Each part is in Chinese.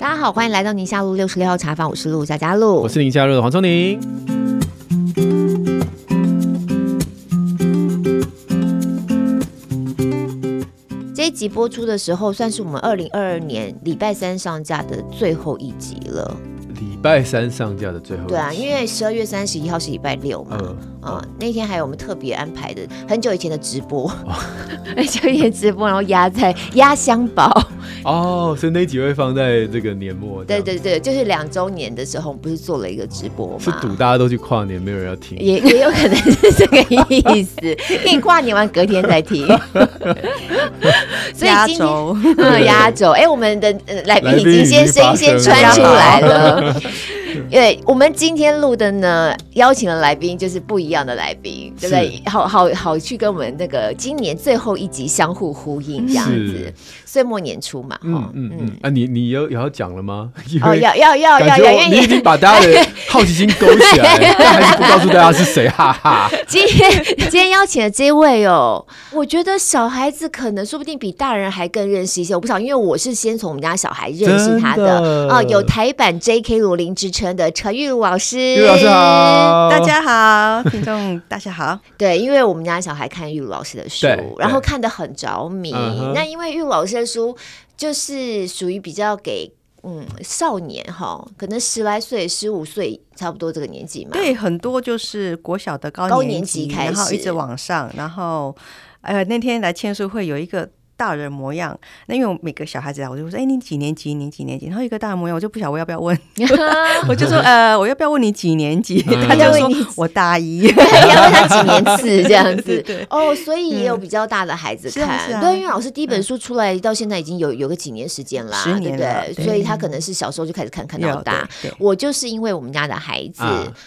大家好，欢迎来到宁夏路六十六号茶坊，我是陆家家路，我是宁夏路的黄聪宁。这一集播出的时候，算是我们二零二二年礼拜三上架的最后一集了。礼拜三上架的最后一集，对啊，因为十二月三十一号是礼拜六嘛，嗯，嗯，那天还有我们特别安排的很久以前的直播，很久以前直播，然后压在压箱宝。哦，所以那集会放在这个年末。对对对，就是两周年的时候，我们不是做了一个直播吗？是赌大家都去跨年，没有人要听。也也有可能是这个意思，可以跨年完隔天再听。所以今天压轴，哎、嗯，我们的来宾已经先声音先穿出来了。因为我们今天录的呢，邀请的来宾就是不一样的来宾，对不对？好好好，去跟我们那个今年最后一集相互呼应，这样子。岁末年初嘛，嗯嗯嗯。啊，你你有有要讲了吗？哦，要要要要要，你已经把大家的好奇心勾起来了，但还是不告诉大家是谁，哈哈。今天 今天邀请的这位哦，我觉得小孩子可能说不定比大人还更认识一些，我不晓得，因为我是先从我们家小孩认识他的啊，有台版 J.K. 罗琳之称的陈玉茹老师，玉茹老师好，大家好，听众大家好。对，因为我们家小孩看玉茹老师的书，然后看得很着迷。那因为玉茹老师的书就是属于比较给嗯少年哈，可能十来岁、十五岁差不多这个年纪嘛。对，很多就是国小的高年级开始，然后一直往上，然后呃那天来签书会有一个。大人模样，那因为每个小孩子啊，我就说，哎、欸，你几年级？你几年级？然后一个大人模样，我就不晓得我要不要问，我就说，呃，我要不要问你几年级？嗯、他就说我大一，要问他几年次这样子。哦，所以也有比较大的孩子看，嗯、对，因为老师第一本书出来到现在已经有有个几年时间啦，十年了，对，对，所以他可能是小时候就开始看，看到大。我就是因为我们家的孩子，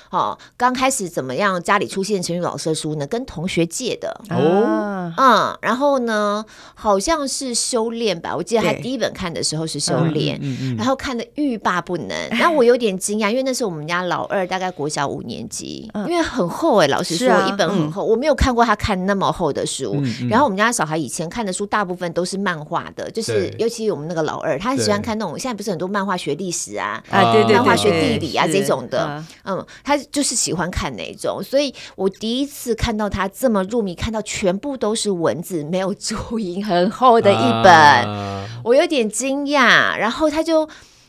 哦，刚开始怎么样，家里出现陈玉老师的书呢？跟同学借的哦，嗯，然后呢，好。像是修炼吧，我记得他第一本看的时候是修炼，然后看的欲罢不能。然后我有点惊讶，因为那是我们家老二，大概国小五年级，因为很厚哎、欸，老实说，一本很厚，我没有看过他看那么厚的书。然后我们家小孩以前看的书大部分都是漫画的，就是尤其我们那个老二，他很喜欢看那种现在不是很多漫画学历史啊，啊对对，漫画学地理啊这种的，嗯，他就是喜欢看那种。所以我第一次看到他这么入迷，看到全部都是文字，没有注音，很。厚的一本，啊、我有点惊讶，然后他就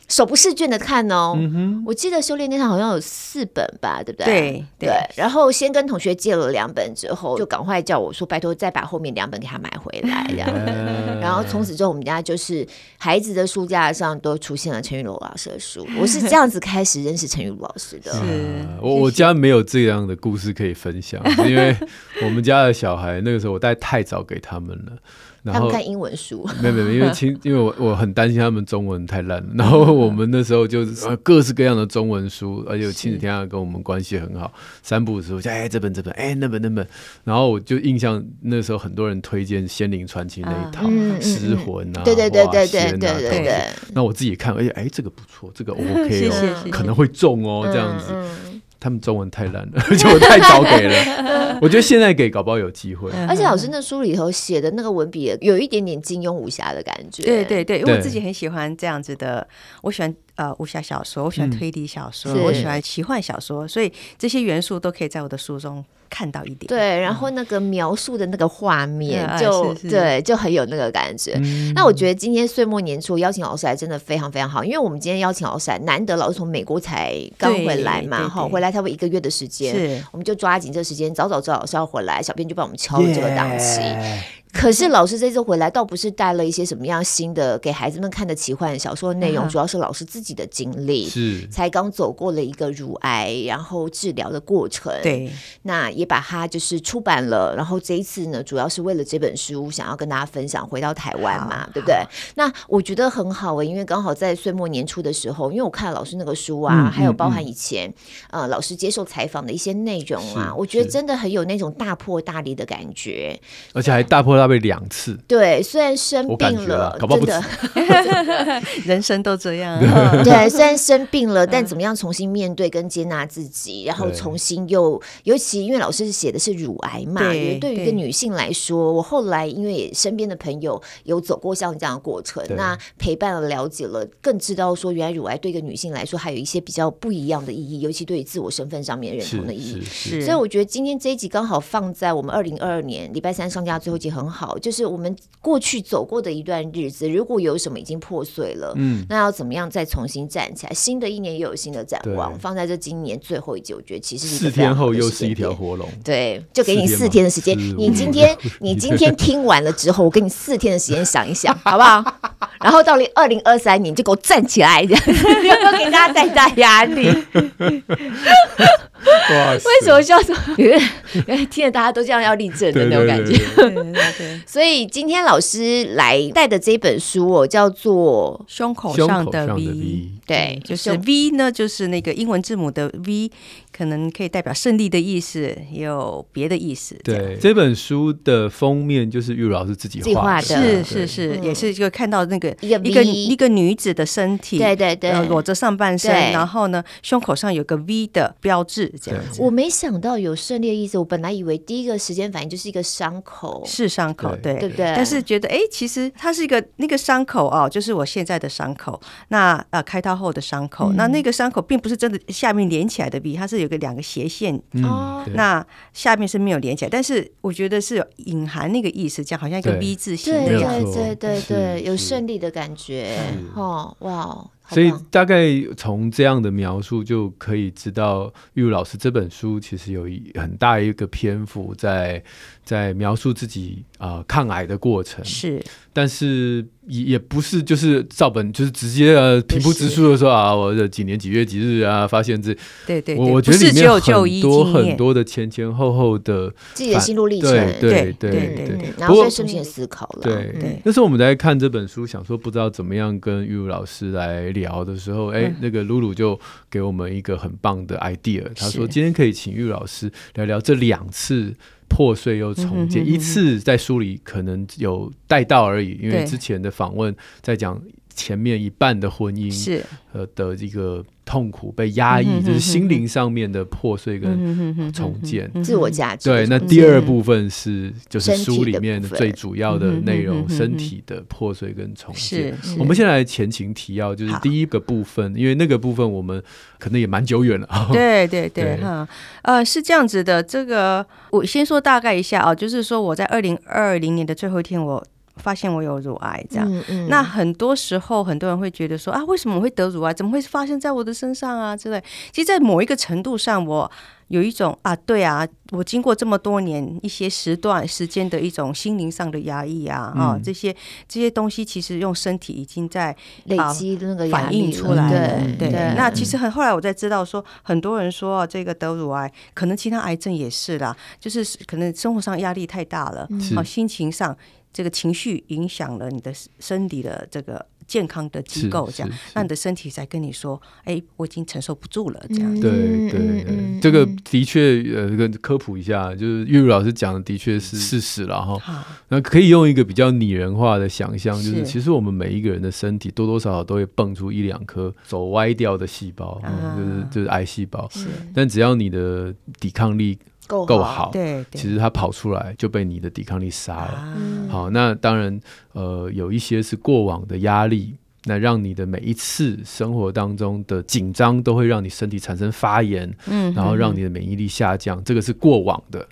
手不释卷的看哦。嗯、我记得修炼那场好像有四本吧，对不对？对对。然后先跟同学借了两本之后，就赶快叫我说拜托再把后面两本给他买回来，这样。嗯、然后从此之后，我们家就是孩子的书架上都出现了陈玉茹老师的书。我是这样子开始认识陈玉茹老师的。是我我家没有这样的故事可以分享，因为我们家的小孩那个时候我带太早给他们了。他们看英文书，没有没有，因为亲，因为我我很担心他们中文太烂，然后我们那时候就是各式各样的中文书，而且亲子天下跟我们关系很好，三不五时就哎这本这本哎那本那本，然后我就印象那时候很多人推荐《仙灵传奇》那一套《失魂》啊，对对对对对对对对，那我自己看，而且哎这个不错，这个 OK 哦，可能会中哦这样子。他们中文太烂了，而且我太早给了。我觉得现在给搞不好有机会。而且老师那书里头写的那个文笔，有一点点金庸武侠的感觉。对对对，因为我自己很喜欢这样子的，我喜欢呃武侠小说，我喜欢推理小说，嗯、我喜欢奇幻小说，所以这些元素都可以在我的书中。看到一点，对，然后那个描述的那个画面就对，就很有那个感觉。那我觉得今天岁末年初邀请老师来真的非常非常好，因为我们今天邀请老师来，难得老师从美国才刚回来嘛，哈，回来差不多一个月的时间，是，我们就抓紧这时间，早早知道老师要回来，小编就帮我们敲了这个档期。可是老师这次回来，倒不是带了一些什么样新的给孩子们看的奇幻小说的内容，嗯、主要是老师自己的经历，是才刚走过了一个乳癌，然后治疗的过程。对，那也把它就是出版了，然后这一次呢，主要是为了这本书，想要跟大家分享回到台湾嘛，对不对？那我觉得很好诶、欸，因为刚好在岁末年初的时候，因为我看了老师那个书啊，嗯、还有包含以前、嗯、呃老师接受采访的一些内容啊，我觉得真的很有那种大破大立的感觉，而且还大破。大概两次。对，虽然生病了，了真的，人生都这样。对，虽然生病了，但怎么样重新面对跟接纳自己，然后重新又，尤其因为老师写的是乳癌嘛，对，对于一个女性来说，我后来因为身边的朋友有走过像这样的过程，那陪伴了、了解了，更知道说原来乳癌对一个女性来说还有一些比较不一样的意义，尤其对于自我身份上面认同的意义。是，是，是，所以我觉得今天这一集刚好放在我们二零二二年礼拜三上架最后一集很好，就是我们过去走过的一段日子，如果有什么已经破碎了，嗯，那要怎么样再重新站起来？新的一年又有新的展望，放在这今年最后一集，我觉得其实四天后又是一条活龙，对，就给你四天的时间。你今天你今天听完了之后，我给你四天的时间想一想，好不好？然后到了二零二三年就给我站起来，这样不要 给大家再大压力。为什么笑什么？因为听着大家都这样要立正的那种感觉。对对对。所以今天老师来带的这本书哦，叫做《胸口上的 V》。对，就是 V 呢，就是那个英文字母的 V。可能可以代表胜利的意思，也有别的意思。对，这本书的封面就是玉老师自己画的，是是是，也是就看到那个一个一个女子的身体，对对对，裸着上半身，然后呢，胸口上有个 V 的标志，这样。子。我没想到有胜利的意思，我本来以为第一个时间反应就是一个伤口，是伤口，对。对。不对？但是觉得哎，其实它是一个那个伤口哦，就是我现在的伤口，那呃开刀后的伤口，那那个伤口并不是真的下面连起来的 V，它是有个两个斜线。哦，那下面是没有连起来，但是我觉得是有隐含那个意思，这样好像一个 V 字形的样。子，对对对对，有胜利的感觉，哦，哇，所以大概从这样的描述就可以知道，玉如老师这本书其实有一很大一个篇幅在在描述自己啊、呃、抗癌的过程，是，但是。也也不是，就是照本，就是直接呃平铺直述的说啊，我的几年几月几日啊，发现这，对对，我我觉得里面很多很多的前前后后的自己的心路历程，对对对对，然后再深入思考了。对对，那时候我们在看这本书，想说不知道怎么样跟玉如老师来聊的时候，哎，那个露露就给我们一个很棒的 idea，他说今天可以请玉如老师聊聊这两次。破碎又重建，一次在书里可能有带到而已，因为之前的访问在讲前面一半的婚姻是呃的一个。痛苦被压抑，就是心灵上面的破碎跟重建，自我价值。对，那第二部分是就是书里面最主要的内容，身体的破碎跟重建。我们先来前情提要，就是第一个部分，因为那个部分我们可能也蛮久远了。对对对，哈，呃，是这样子的。这个我先说大概一下啊，就是说我在二零二零年的最后一天，我。发现我有乳癌，这样，嗯嗯、那很多时候很多人会觉得说啊，为什么我会得乳癌？怎么会发生在我的身上啊？之类。其实，在某一个程度上，我有一种啊，对啊，我经过这么多年一些时段时间的一种心灵上的压抑啊，嗯、啊，这些这些东西，其实用身体已经在累积那个反应出来了。对对。对那其实很后来我才知道说，很多人说这个得乳癌，可能其他癌症也是啦，就是可能生活上压力太大了，好、嗯、心情上。这个情绪影响了你的身体的这个健康的机构，这样，那你的身体才跟你说：“哎，我已经承受不住了。”这样。对对对，这个的确，呃，跟科普一下，就是玉如老师讲的，的确是事实了哈。那可以用一个比较拟人化的想象，就是其实我们每一个人的身体多多少少都会蹦出一两颗走歪掉的细胞，就是就是癌细胞。但只要你的抵抗力。够好，对，其实它跑出来就被你的抵抗力杀了。好，那当然，呃，有一些是过往的压力，那让你的每一次生活当中的紧张都会让你身体产生发炎，嗯，然后让你的免疫力下降，这个是过往的。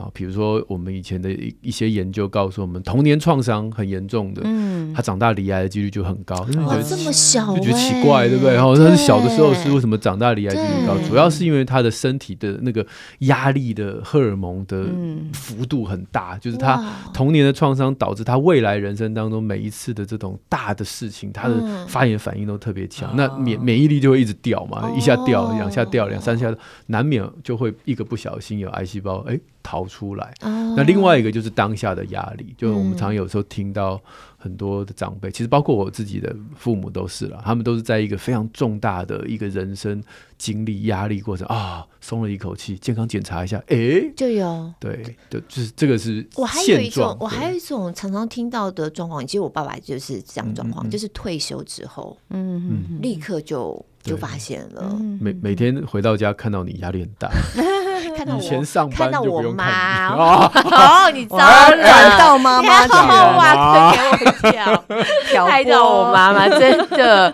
啊，比如说我们以前的一一些研究告诉我们，童年创伤很严重的，嗯，他长大离癌的几率就很高。哇，这么小，就觉得奇怪，对不对？然后他是小的时候是为什么长大离癌几率高？主要是因为他的身体的那个压力的荷尔蒙的幅度很大，就是他童年的创伤导致他未来人生当中每一次的这种大的事情，他的发炎反应都特别强，那免免疫力就会一直掉嘛，一下掉，两下掉，两三下，难免就会一个不小心有癌细胞，哎，逃。出来。哦、那另外一个就是当下的压力，就是我们常有时候听到很多的长辈，嗯、其实包括我自己的父母都是了，他们都是在一个非常重大的一个人生经历压力过程啊，松了一口气，健康检查一下，哎、欸，就有。对，就就是这个是我还有一种，我还有一种常常听到的状况，其实我爸爸就是这样状况，嗯嗯就是退休之后，嗯嗯，立刻就。就发现了，每每天回到家看到你压力很大，看到我以前上班就不用看你。哦，你糟了，看到妈妈给我跳，拍到我妈妈，真的，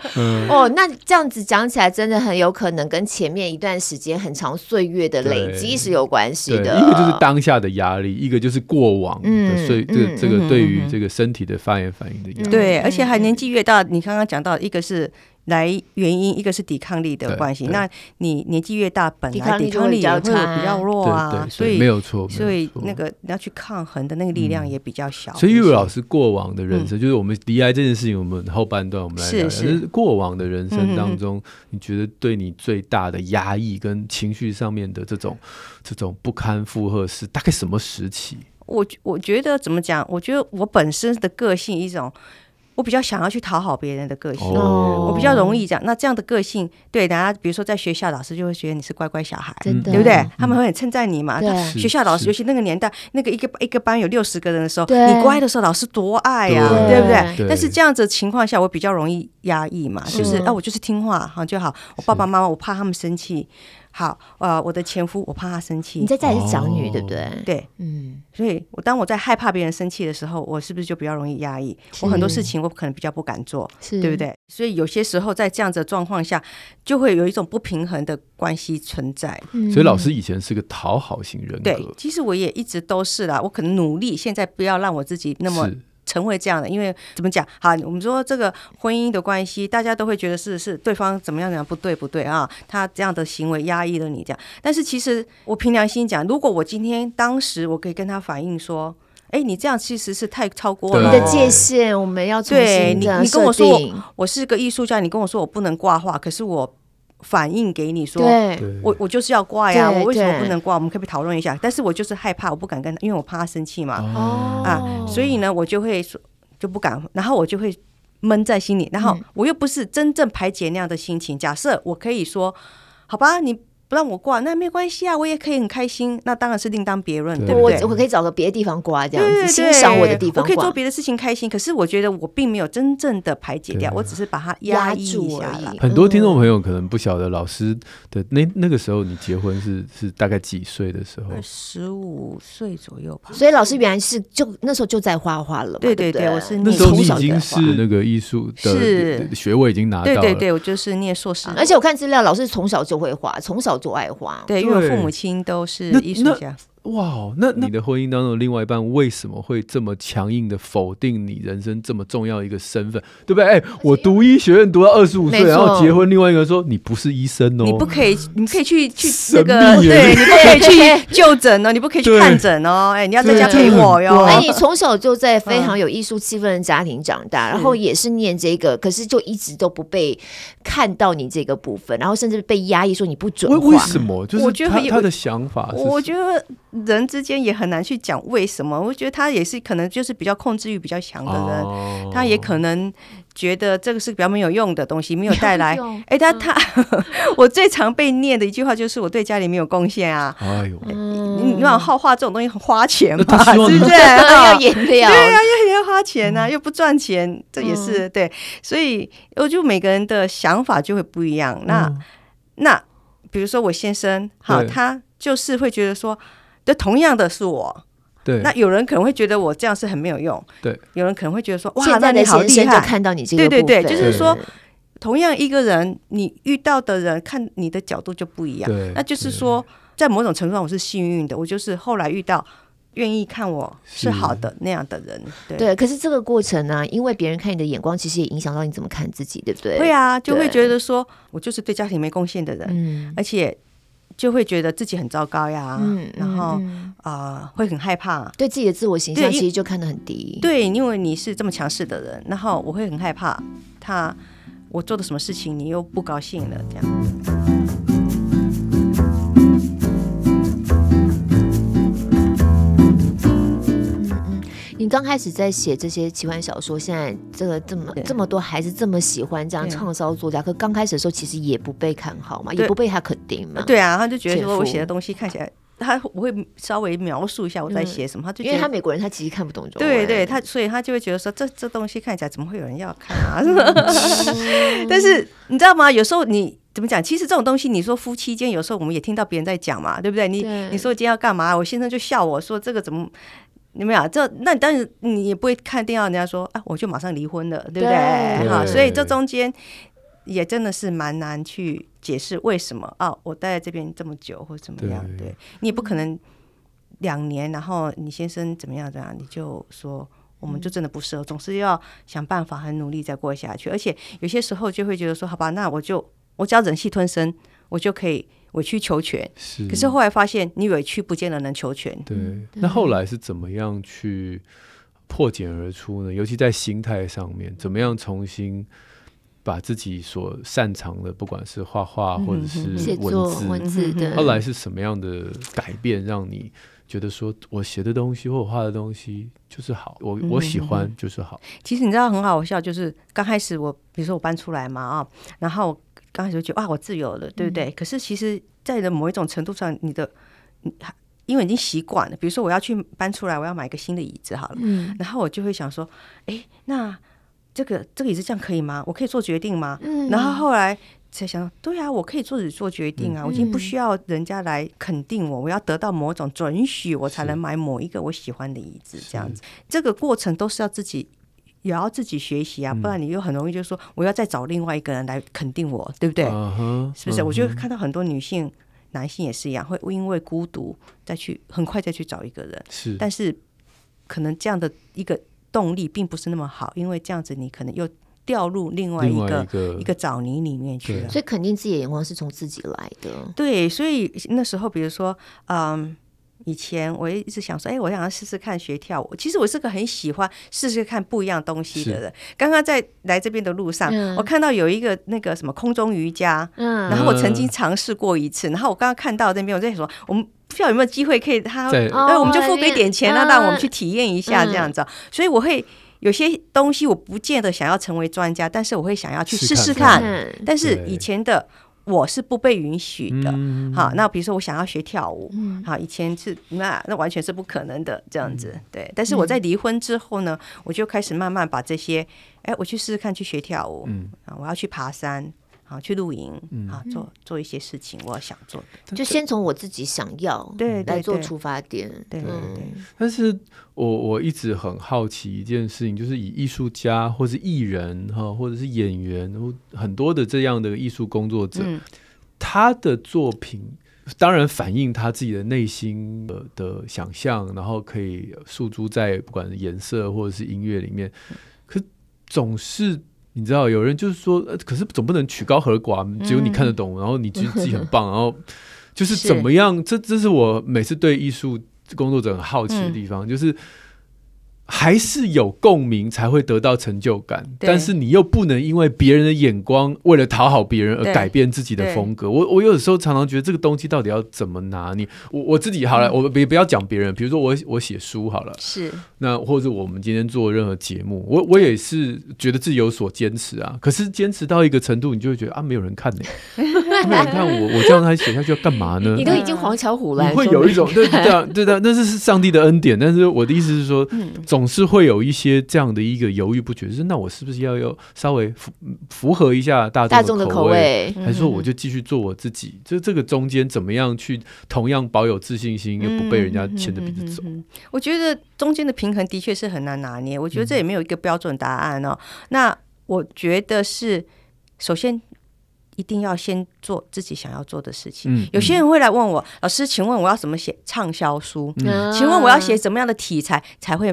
哦，那这样子讲起来，真的很有可能跟前面一段时间很长岁月的累积是有关系的。一个就是当下的压力，一个就是过往的，所以这这个对于这个身体的发炎反应的压力，对，而且还年纪越大，你刚刚讲到一个是。来原因一个是抵抗力的关系，那你年纪越大，本来抵抗力也会比较弱啊，所以没有错，所以那个你要去抗衡的那个力量也比较小。所以玉如老师过往的人生，就是我们离癌这件事情，我们后半段我们来聊，是过往的人生当中，你觉得对你最大的压抑跟情绪上面的这种这种不堪负荷是大概什么时期？我我觉得怎么讲？我觉得我本身的个性一种。我比较想要去讨好别人的个性，我比较容易这样。那这样的个性，对大家，比如说在学校，老师就会觉得你是乖乖小孩，对不对？他们会很称赞你嘛。学校老师，尤其那个年代，那个一个一个班有六十个人的时候，你乖的时候，老师多爱呀，对不对？但是这样子的情况下，我比较容易压抑嘛，就是啊，我就是听话好就好。我爸爸妈妈，我怕他们生气。好，呃，我的前夫，我怕他生气。你在家里是长女，对不对？对，嗯。所以，我当我在害怕别人生气的时候，我是不是就比较容易压抑？我很多事情我可能比较不敢做，对不对？所以有些时候在这样子的状况下，就会有一种不平衡的关系存在。所以老师以前是个讨好型人格。对，其实我也一直都是啦。我可能努力，现在不要让我自己那么。成为这样的，因为怎么讲？好，我们说这个婚姻的关系，大家都会觉得是是对方怎么样怎么样不对不对啊？他这样的行为压抑了你这样。但是其实我凭良心讲，如果我今天当时我可以跟他反映说，哎，你这样其实是太超过了你的界限，我们要重新对你，你跟我说我，我是个艺术家，你跟我说我不能挂画，可是我。反应给你说，我我就是要挂呀，我为什么不能挂？我们可不可以讨论一下？但是我就是害怕，我不敢跟他，因为我怕他生气嘛。啊，所以呢，我就会说就不敢，然后我就会闷在心里，然后我又不是真正排解那样的心情。假设我可以说，好吧，你。不让我挂，那没关系啊，我也可以很开心。那当然是另当别论，对不对？我我可以找个别的地方挂，这样子欣赏我的地方，我可以做别的事情开心。可是我觉得我并没有真正的排解掉，我只是把它压抑住而已。很多听众朋友可能不晓得老师的那那个时候，你结婚是是大概几岁的时候？十五岁左右吧。所以老师原来是就那时候就在画画了。对对对，我是那时候你已经是那个艺术的学位已经拿到了。对对对，我就是念硕士。而且我看资料，老师从小就会画，从小就爱花。对。因为父母亲都是艺术家。哇，那你的婚姻当中的另外一半为什么会这么强硬的否定你人生这么重要一个身份，对不对？哎，我读医学院读到二十五岁，然后结婚，另外一个说你不是医生哦，你不可以，你可以去去那个，对，你不可以去就诊哦，你不可以去看诊哦，哎，你要在家陪我哟。哎，你从小就在非常有艺术气氛的家庭长大，然后也是念这个，可是就一直都不被看到你这个部分，然后甚至被压抑说你不准为。为什么？就是他他的想法，我觉得。人之间也很难去讲为什么，我觉得他也是可能就是比较控制欲比较强的人，哦、他也可能觉得这个是比较没有用的东西，没有带来。哎，他他，我最常被念的一句话就是我对家里没有贡献啊。哎呦，你你往画画这种东西很花钱嘛，是不是？要颜料，对呀，又要花钱啊，又不赚钱，这也是对。所以我就每个人的想法就会不一样。那那比如说我先生，好，他就是会觉得说。就同样的是我，对，那有人可能会觉得我这样是很没有用，对，有人可能会觉得说，哇，那你好厉害，看到你这个，对对对，就是说，同样一个人，你遇到的人看你的角度就不一样，对，那就是说，在某种程度上我是幸运的，我就是后来遇到愿意看我是好的那样的人，对。可是这个过程呢，因为别人看你的眼光，其实也影响到你怎么看自己，对不对？会啊，就会觉得说我就是对家庭没贡献的人，嗯，而且。就会觉得自己很糟糕呀，嗯、然后啊、会很害怕，对自己的自我形象其实就看得很低。对，因为你是这么强势的人，然后我会很害怕他，我做的什么事情你又不高兴了，这样。你刚开始在写这些奇幻小说，现在这个这么这么多孩子这么喜欢这样畅销作家，可刚开始的时候其实也不被看好嘛，也不被他肯定嘛。对啊，他就觉得说我写的东西看起来。他我会稍微描述一下我在写什么，他就因为他美国人，他其实看不懂中文，对对，他所以他就会觉得说这这东西看起来怎么会有人要看啊？但是你知道吗？有时候你怎么讲？其实这种东西，你说夫妻间有时候我们也听到别人在讲嘛，对不对？你你说今天要干嘛？我先生就笑我说这个怎么你们俩这那但是你也不会看电话，人家说啊我就马上离婚了，对不对？好，所以这中间。也真的是蛮难去解释为什么啊，我待在这边这么久或怎么样，对，对。你也不可能两年，然后你先生怎么样怎样，你就说我们就真的不适合，总是要想办法很努力再过下去，而且有些时候就会觉得说，好吧，那我就我只要忍气吞声，我就可以委曲求全。是，可是后来发现你委屈不见得能求全。对，那后来是怎么样去破茧而出呢？尤其在心态上面，怎么样重新？把自己所擅长的，不管是画画或者是文字，文字的，后来是什么样的改变，让你觉得说我写的东西或我画的东西就是好，我我喜欢就是好。其实你知道很好笑，就是刚开始我，比如说我搬出来嘛啊，然后刚开始就觉得哇，我自由了，对不对？嗯、可是其实，在的某一种程度上，你的因为已经习惯了，比如说我要去搬出来，我要买一个新的椅子好了，嗯，然后我就会想说，哎，那。这个这个椅子这样可以吗？我可以做决定吗？嗯、然后后来才想到，对啊，我可以自己做决定啊！嗯、我已经不需要人家来肯定我，我要得到某种准许，我才能买某一个我喜欢的椅子。这样子，这个过程都是要自己也要自己学习啊，不然你又很容易就说我要再找另外一个人来肯定我，对不对？嗯、是不是？嗯、我就看到很多女性、男性也是一样，会因为孤独再去很快再去找一个人。是，但是可能这样的一个。动力并不是那么好，因为这样子你可能又掉入另外一个一个，一个沼泥里面去了。所以肯定自己的眼光是从自己来的。对，所以那时候比如说，嗯，以前我一直想说，哎，我想要试试看学跳舞。其实我是个很喜欢试试看不一样东西的人。刚刚在来这边的路上，嗯、我看到有一个那个什么空中瑜伽，嗯，然后我曾经尝试过一次，然后我刚刚看到那边，我在说我们。不知道有没有机会可以他，那、哦、我们就付给点钱，那让我们去体验一下这样子。嗯、所以我会有些东西，我不见得想要成为专家，但是我会想要去试试看。看但是以前的我是不被允许的。嗯好，那比如说我想要学跳舞，嗯、好，以前是那那完全是不可能的这样子。对，但是我在离婚之后呢，我就开始慢慢把这些，哎，我去试试看去学跳舞，嗯，啊，我要去爬山。好，去露营，好，做做一些事情，我想做的，就先从我自己想要对来做出发点，对对对。但是我我一直很好奇一件事情，就是以艺术家或是艺人哈，或者是演员，很多的这样的艺术工作者，他的作品当然反映他自己的内心的的想象，然后可以诉诸在不管是颜色或者是音乐里面，可总是。你知道有人就是说，可是总不能曲高和寡，只有你看得懂，嗯、然后你觉得自己很棒，然后 就是怎么样？这这是我每次对艺术工作者很好奇的地方，嗯、就是。还是有共鸣才会得到成就感，但是你又不能因为别人的眼光，为了讨好别人而改变自己的风格。我我有的时候常常觉得这个东西到底要怎么拿捏？我我自己好了，嗯、我别不要讲别人，比如说我我写书好了，是那或者我们今天做任何节目，我我也是觉得自己有所坚持啊。可是坚持到一个程度，你就会觉得啊，没有人看呢、欸，没有人看我，我这样还写下去要干嘛呢？你都已经黄巧虎了，你会有一种对这样对的，那是是上帝的恩典。但是我的意思是说，嗯总是会有一些这样的一个犹豫不决，就是那我是不是要要稍微符符合一下大众的口味，还是说我就继续做我自己？就这个中间怎么样去同样保有自信心，又不被人家牵着鼻子走？我觉得中间的平衡的确是很难拿捏。我觉得这也没有一个标准答案哦。那我觉得是首先一定要先做自己想要做的事情。有些人会来问我，老师，请问我要怎么写畅销书？请问我要写怎么样的题材才会？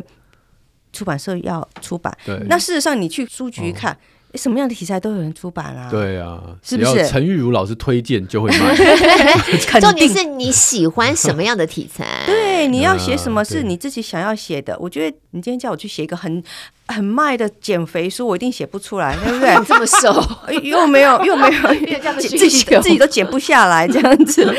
出版社要出版，对。那事实上你去书局看，哦、什么样的题材都有人出版啊。对啊，是不是？陈玉如老师推荐就会卖。重点是你喜欢什么样的题材？对，你要写什么 是你自己想要写的。我觉得你今天叫我去写一个很很卖的减肥书，我一定写不出来，对不对？这么瘦，又没有又没有，自己自己都减不下来，这样子。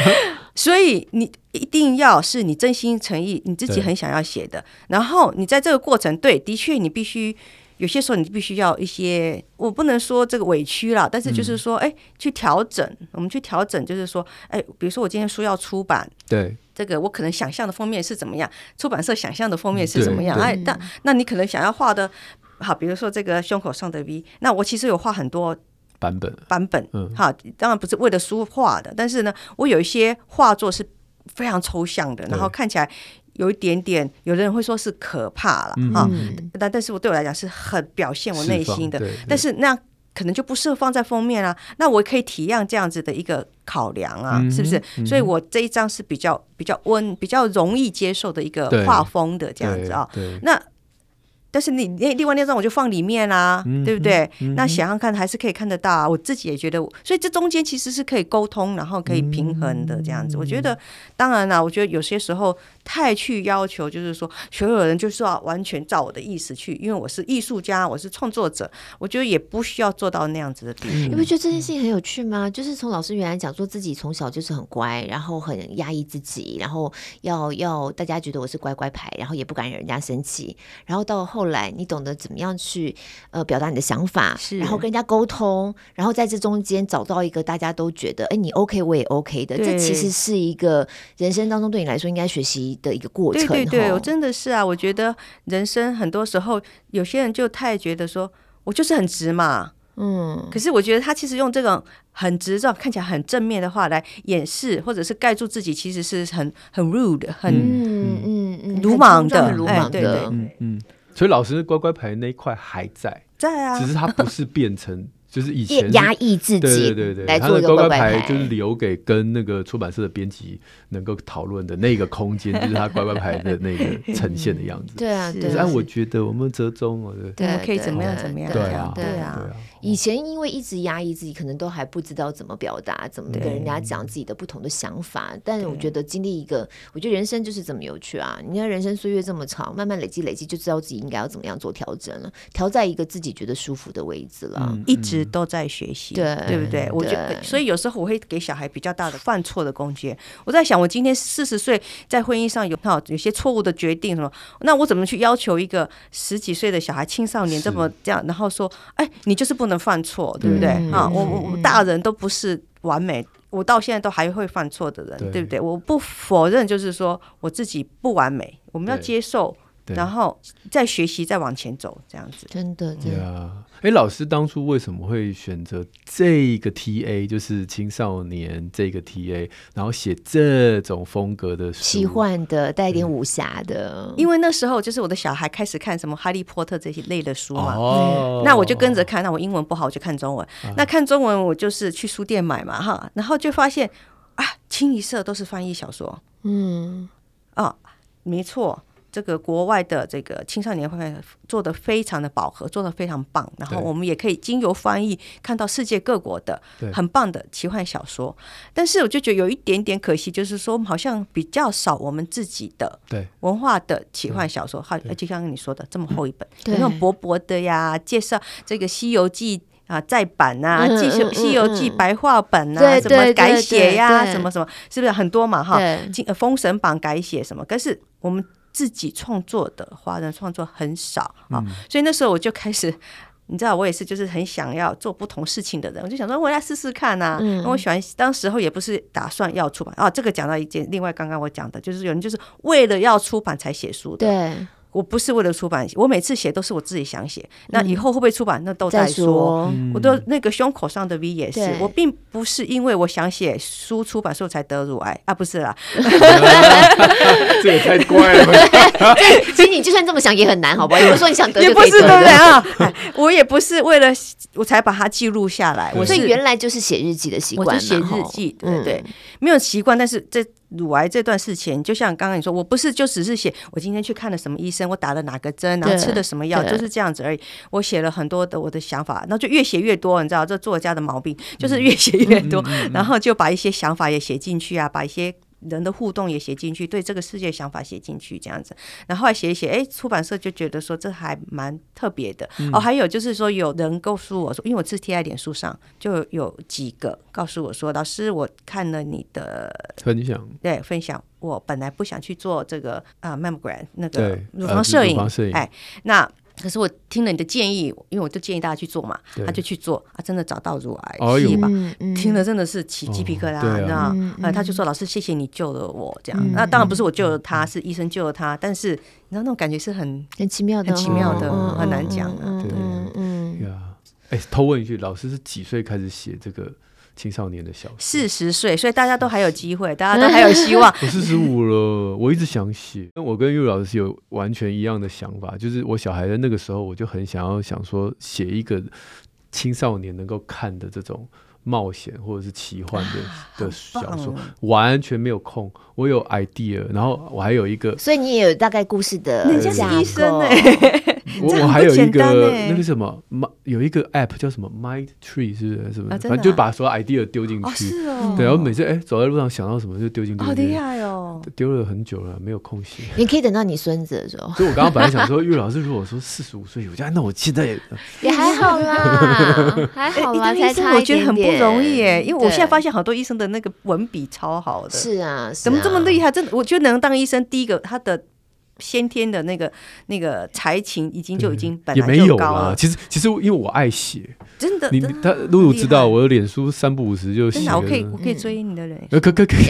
所以你一定要是你真心诚意，你自己很想要写的。然后你在这个过程，对，的确你必须有些时候你必须要一些，我不能说这个委屈了，但是就是说，哎、嗯，去调整，我们去调整，就是说，哎，比如说我今天书要出版，对，这个我可能想象的封面是怎么样，出版社想象的封面是怎么样，哎，但那你可能想要画的，好，比如说这个胸口上的 V，那我其实有画很多。版本。版本，嗯，哈，当然不是为了书画的，但是呢，我有一些画作是非常抽象的，然后看起来有一点点，有的人会说是可怕了，哈、嗯，但但是我对我来讲是很表现我内心的，但是那可能就不适合放在封面啊，那我可以体谅这样子的一个考量啊，嗯、是不是？嗯、所以我这一张是比较比较温、比较容易接受的一个画风的这样子啊，那。但是你那另外那张我就放里面啦、啊，嗯、对不对？嗯、那想想看还是可以看得到啊。我自己也觉得，所以这中间其实是可以沟通，然后可以平衡的这样子。嗯、我觉得，当然啦，我觉得有些时候太去要求，就是说所有人就是要完全照我的意思去，因为我是艺术家，我是创作者，我觉得也不需要做到那样子的地步。你不觉得这件事情很有趣吗？就是从老师原来讲说自己从小就是很乖，然后很压抑自己，然后要要大家觉得我是乖乖牌，然后也不敢惹人家生气，然后到后。后来，你懂得怎么样去呃表达你的想法，是。然后跟人家沟通，然后在这中间找到一个大家都觉得哎你 OK 我也 OK 的，这其实是一个人生当中对你来说应该学习的一个过程。对对对，我真的是啊，我觉得人生很多时候有些人就太觉得说我就是很直嘛，嗯，可是我觉得他其实用这种很直这种看起来很正面的话来掩饰或者是盖住自己，其实是很很 rude 很嗯嗯嗯鲁莽的。鲁莽的，嗯嗯。嗯所以老师乖乖牌那一块还在，在啊，只是它不是变成。就是以前压抑自己，对对对对，他的乖乖牌就是留给跟那个出版社的编辑能够讨论的那个空间，就是他乖乖牌的那个呈现的样子。对啊，对。但我觉得我们折中，我的对，可以怎么样怎么样？对啊，对啊。以前因为一直压抑自己，可能都还不知道怎么表达，怎么跟人家讲自己的不同的想法。但是我觉得经历一个，我觉得人生就是这么有趣啊！你看人生岁月这么长，慢慢累积累积，就知道自己应该要怎么样做调整了，调在一个自己觉得舒服的位置了。一直都在学习。对，对不对？我觉得，所以有时候我会给小孩比较大的犯错的空间。我在想，我今天四十岁，在婚姻上有哈有些错误的决定什么，那我怎么去要求一个十几岁的小孩、青少年这么这样，然后说，哎，你就是不能犯错，对不对？啊，我我我大人都不是完美，我到现在都还会犯错的人，对不对？我不否认，就是说我自己不完美，我们要接受。然后再学习，再往前走，这样子，真的，对啊。哎，老师当初为什么会选择这个 TA，就是青少年这个 TA，然后写这种风格的书，奇幻的，带一点武侠的？因为那时候就是我的小孩开始看什么《哈利波特》这些类的书嘛，哦，那我就跟着看。那我英文不好，我就看中文。那看中文，我就是去书店买嘛，哈，然后就发现啊，清一色都是翻译小说。嗯，啊，没错。这个国外的这个青少年会做的非常的饱和，做的非常棒。然后我们也可以经由翻译看到世界各国的很棒的奇幻小说。但是我就觉得有一点点可惜，就是说好像比较少我们自己的文化的奇幻小说。好，就像你说的这么厚一本，那种薄薄的呀，介绍这个《西游记》啊再版啊，《西游西游记》白话本啊，什么改写呀，什么什么，是不是很多嘛？哈，《封神榜》改写什么？可是我们。自己创作的华人创作很少啊，嗯、所以那时候我就开始，你知道，我也是就是很想要做不同事情的人，我就想说，我来试试看呐。嗯，我喜欢，当时候也不是打算要出版啊。这个讲到一件，另外刚刚我讲的就是有人就是为了要出版才写书的。对。我不是为了出版，我每次写都是我自己想写。那以后会不会出版，那都在说。我的那个胸口上的 V 也是，我并不是因为我想写书出版，所以才得乳癌啊，不是啦。这也太怪了。其实你就算这么想也很难，好不好？也不是说你想得。也不是对不对啊？我也不是为了我才把它记录下来。我所以原来就是写日记的习惯，写日记，对对，没有习惯，但是这。乳癌这段事情，就像刚刚你说，我不是就只是写我今天去看了什么医生，我打了哪个针，然后吃的什么药，就是这样子而已。我写了很多的我的想法，那就越写越多，你知道，这作家的毛病就是越写越多，然后就把一些想法也写进去啊，把一些人的互动也写进去，对这个世界想法写进去，这样子。然后后来写一写，哎，出版社就觉得说这还蛮特别的。嗯、哦，还有就是说，有人告诉我说，因为我是贴在脸书上，就有几个告诉我说，老师，我看了你的分享，对分享，我本来不想去做这个啊，mammogram 那个乳房摄影，摄影哎，那。可是我听了你的建议，因为我就建议大家去做嘛，他就去做啊，真的找到乳癌细吧，听了真的是起鸡皮疙瘩，你知道吗？他就说：“老师，谢谢你救了我。”这样，那当然不是我救了他，是医生救了他。但是你知道那种感觉是很很奇妙的，很奇妙的，很难讲啊。对，嗯，呀，哎，偷问一句，老师是几岁开始写这个？青少年的小说，四十岁，所以大家都还有机会，大家都还有希望。我四十五了，我一直想写，我跟玉老师有完全一样的想法，就是我小孩的那个时候，我就很想要想说写一个青少年能够看的这种冒险或者是奇幻的的小说，完全没有空。我有 idea，然后我还有一个，所以你也有大概故事的，人家是医生哎。我我还有一个那个什么有一个 app 叫什么 Mind Tree 是不是？是不是？反正就把所有 idea 丢进去。对，然后每次哎走在路上想到什么就丢进去。好厉害哦！丢了很久了，没有空写。你可以等到你孙子的时候。所以我刚刚本来想说，玉老师如果说四十五岁有家，那我现在也也还好啦，还好啦，才差一点点。容易耶，因为我现在发现好多医生的那个文笔超好的。是啊，怎么这么厉害？真的，我觉得能当医生，第一个他的。先天的那个那个才情已经就已经本来就高了。其实其实因为我爱写，真的，你他露露知道，我的脸书三不五时就写。我可以我可以追你的人，可可可以，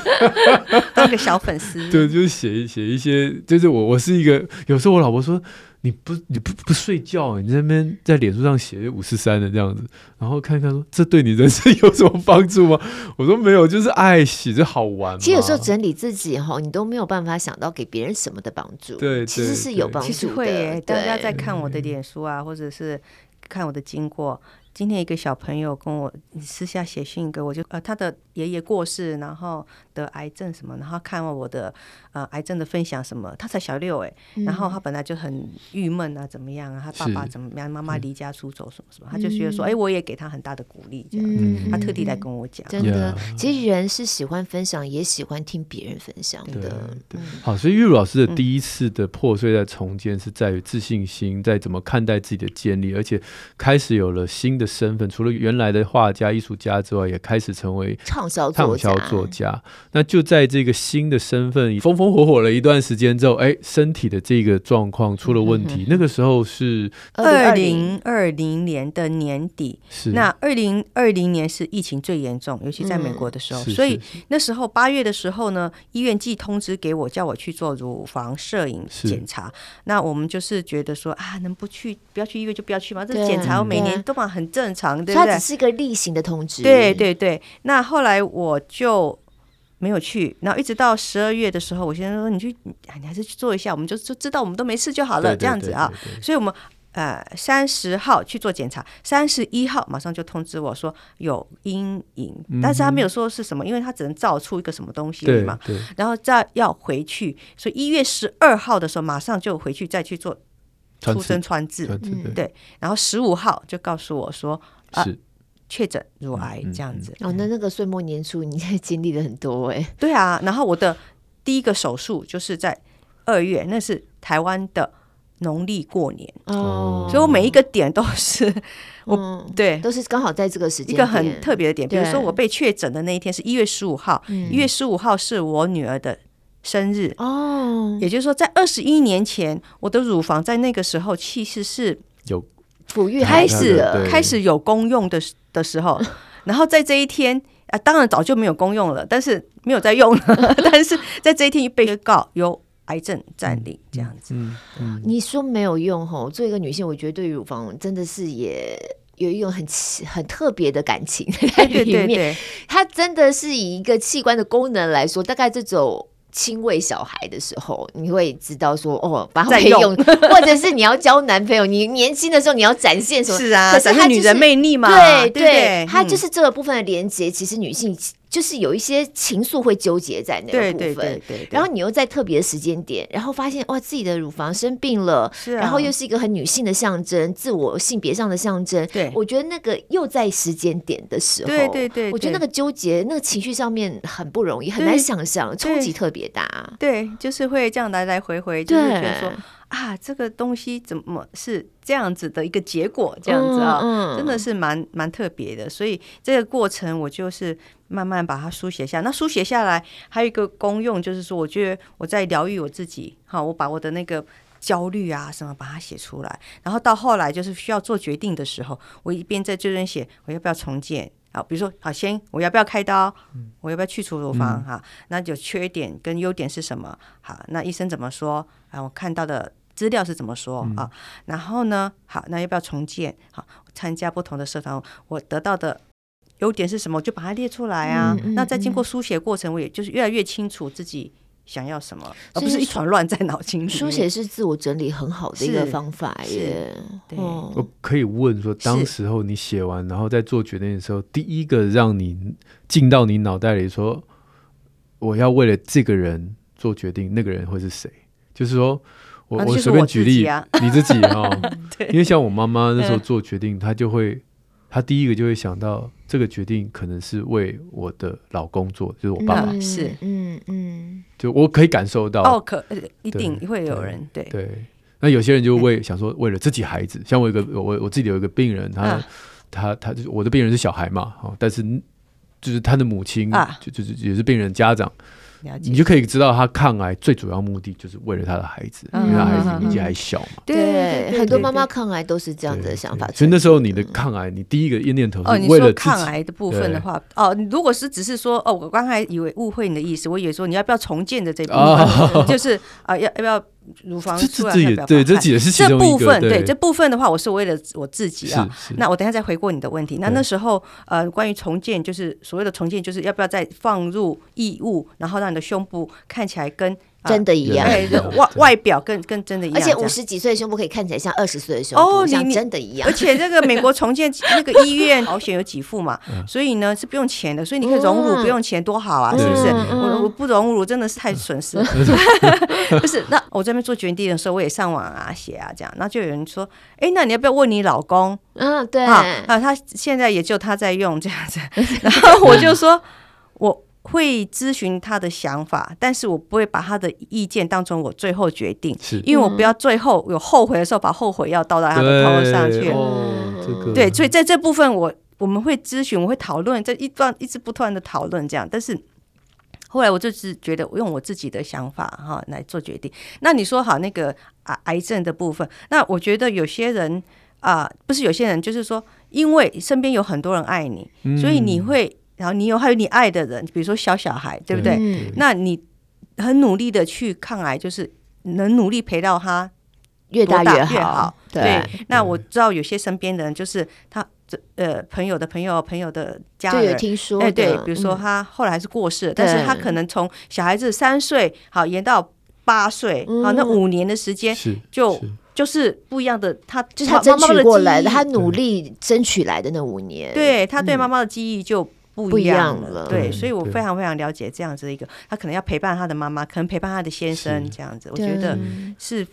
当个小粉丝。对，就是写一写一些，就是我我是一个，有时候我老婆说。你不你不不睡觉，你在那边在脸书上写五四三的这样子，然后看看说，这对你人生有什么帮助吗？我说没有，就是爱写就好玩。其实有时候整理自己哈，你都没有办法想到给别人什么的帮助。对，其实是有帮助的。其实会耶，大家在看我的脸书啊，或者是看我的经过。今天一个小朋友跟我私下写信给我，就呃他的爷爷过世，然后得癌症什么，然后看了我的呃癌症的分享什么，他才小六哎，然后他本来就很郁闷啊，怎么样啊，他爸爸怎么样，妈妈离家出走什么什么，他就觉得说，哎，我也给他很大的鼓励，这样子，他特地来跟我讲，真的，其实人是喜欢分享，也喜欢听别人分享的。好，所以玉茹老师的第一次的破碎再重建是在于自信心，在怎么看待自己的建立，而且开始有了新的。身份除了原来的画家、艺术家之外，也开始成为畅销畅销作家。那就在这个新的身份风风火火了一段时间之后，哎，身体的这个状况出了问题。嗯、那个时候是二零二零年的年底。是那二零二零年是疫情最严重，尤其在美国的时候。嗯、所以那时候八月的时候呢，医院寄通知给我，叫我去做乳房摄影检查。那我们就是觉得说啊，能不去不要去医院就不要去嘛。这检查我每年都嘛很。正常，对不对？它只是一个例行的通知。对对对。那后来我就没有去，然后一直到十二月的时候，我先生说：“你去，你还是去做一下，我们就就知道我们都没事就好了，这样子啊。”所以，我们呃三十号去做检查，三十一号马上就通知我说有阴影，但是他没有说是什么，因为他只能照出一个什么东西嘛。然后再要回去，所以一月十二号的时候马上就回去再去做。出生穿刺，对，然后十五号就告诉我说啊，确诊乳癌这样子。哦，那那个岁末年初，你经历了很多哎。对啊，然后我的第一个手术就是在二月，那是台湾的农历过年。哦，所以我每一个点都是我对，都是刚好在这个时间，一个很特别的点。比如说我被确诊的那一天是一月十五号，一月十五号是我女儿的。生日哦，也就是说，在二十一年前，我的乳房在那个时候其实是有抚育开始开始有功用的的时候，然后在这一天啊，当然早就没有功用了，但是没有在用了，但是在这一天被告有癌症占领这样子。嗯嗯，你说没有用吼，作为一个女性，我觉得对于乳房真的是也有一种很很特别的感情在里面。对对对，它真的是以一个器官的功能来说，大概这种。亲喂小孩的时候，你会知道说哦，把它可以用，用或者是你要交男朋友，你年轻的时候你要展现什么？是啊，可是它、就是、女人魅力嘛。对对，对，它就是这个部分的连接。其实女性就是有一些情愫会纠结在那个部分，对对对对对，然后你又在特别的时间点，然后发现哇，自己的乳房生病了，是啊，然后又是一个很女性的象征，自我性别上的象征。对，我觉得那个又在时间点的时候，对对对，我觉得那个纠结，那个情绪上面很不容易，很难想象，冲击特别大。对，就是会这样来来回回，就是觉得说。啊，这个东西怎么是这样子的一个结果？这样子啊，真的是蛮蛮特别的。所以这个过程，我就是慢慢把它书写下。那书写下来还有一个功用，就是说，我觉得我在疗愈我自己。好，我把我的那个焦虑啊什么把它写出来。然后到后来就是需要做决定的时候，我一边在这边写，我要不要重建？好，比如说，好，先我要不要开刀？我要不要去除乳房？哈、嗯，那就缺点跟优点是什么？好，那医生怎么说？啊，我看到的资料是怎么说啊？嗯、然后呢，好，那要不要重建？好，参加不同的社团，我得到的优点是什么？我就把它列出来啊。那在经过书写过程，我也就是越来越清楚自己想要什么，而不是一团乱在脑筋里。书写是自我整理很好的一个方法耶。对，哦、我可以问说，当时候你写完，然后在做决定的时候，第一个让你进到你脑袋里说，我要为了这个人做决定，那个人会是谁？就是说。我我随便举例，你自己哈，因为像我妈妈那时候做决定，她就会，她第一个就会想到这个决定可能是为我的老公做，就是我爸爸，是，嗯嗯，就我可以感受到，哦，可一定会有人对对，那有些人就为想说为了自己孩子，像我一个我我自己有一个病人，他他他就是我的病人是小孩嘛，但是就是他的母亲就就是也是病人家长。你就可以知道，他抗癌最主要目的就是为了他的孩子，因为他孩子年纪还小嘛。对，很多妈妈抗癌都是这样的想法。所以那时候你的抗癌，你第一个念头是为了抗癌的部分的话，哦，如果是只是说，哦，我刚才以为误会你的意思，我以为说你要不要重建的这部分，就是啊，要要不要？乳房出来对，这也是这部分。对这部分的话，我是为了我自己啊。那我等下再回过你的问题。那那时候呃，关于重建，就是所谓的重建，就是要不要再放入异物，然后让你的胸部看起来跟真的一样，对，外外表跟跟真的一样。而且五十几岁的胸部可以看起来像二十岁的胸部，像真的一样。而且这个美国重建 那个医院保险有给付嘛，所以呢是不用钱的，所以你可以隆乳不用钱，多好啊，是不是？我我不隆乳真的是太损失了。不是，那我这边做决定的时候，我也上网啊写啊这样，那就有人说，哎，那你要不要问你老公？嗯，对啊，他现在也就他在用这样子，然后我就说我。会咨询他的想法，但是我不会把他的意见当成我最后决定，是因为我不要最后有后悔的时候，把后悔药倒到他的头上去。哦，对，所以在这部分我我们会咨询，我会讨论，这一段一直不断的讨论这样。但是后来我就是觉得用我自己的想法哈来做决定。那你说好那个癌癌症的部分，那我觉得有些人啊、呃，不是有些人，就是说，因为身边有很多人爱你，嗯、所以你会。然后你有还有你爱的人，比如说小小孩，对不对？嗯、那你很努力的去抗癌，就是能努力陪到他越大越好。越好。对，对，那我知道有些身边的人，就是他这呃朋友的朋友朋友的家人，有听说，哎对，比如说他后来是过世，嗯、但是他可能从小孩子三岁好延到八岁，嗯、好那五年的时间就。就是不一样的，他就是他争取过来的，他努力争取来的那五年，对他对妈妈的记忆就不一样了。对，所以我非常非常了解这样子的一个，他可能要陪伴他的妈妈，可能陪伴他的先生这样子，我觉得是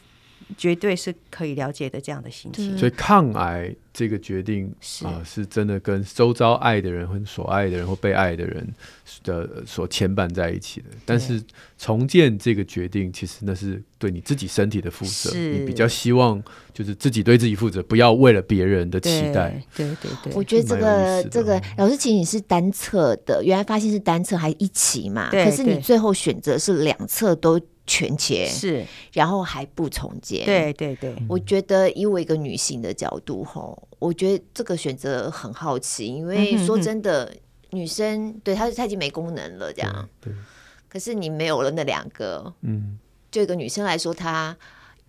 绝对是可以了解的这样的心情。所以抗癌这个决定啊，是真的跟周遭爱的人或所爱的人或被爱的人的所牵绊在一起的，但是重建这个决定，其实那是对你自己身体的负责。你比较希望就是自己对自己负责，不要为了别人的期待。对对对，我觉得这个这个老师，其实你是单侧的，原来发现是单侧还一起嘛？可是你最后选择是两侧都全切，是，然后还不重建。对对对，我觉得以我一个女性的角度，吼，我觉得这个选择很好奇，因为说真的。女生对她，她已经没功能了，这样。对。对，可是你没有了那两个，嗯，就一个女生来说，她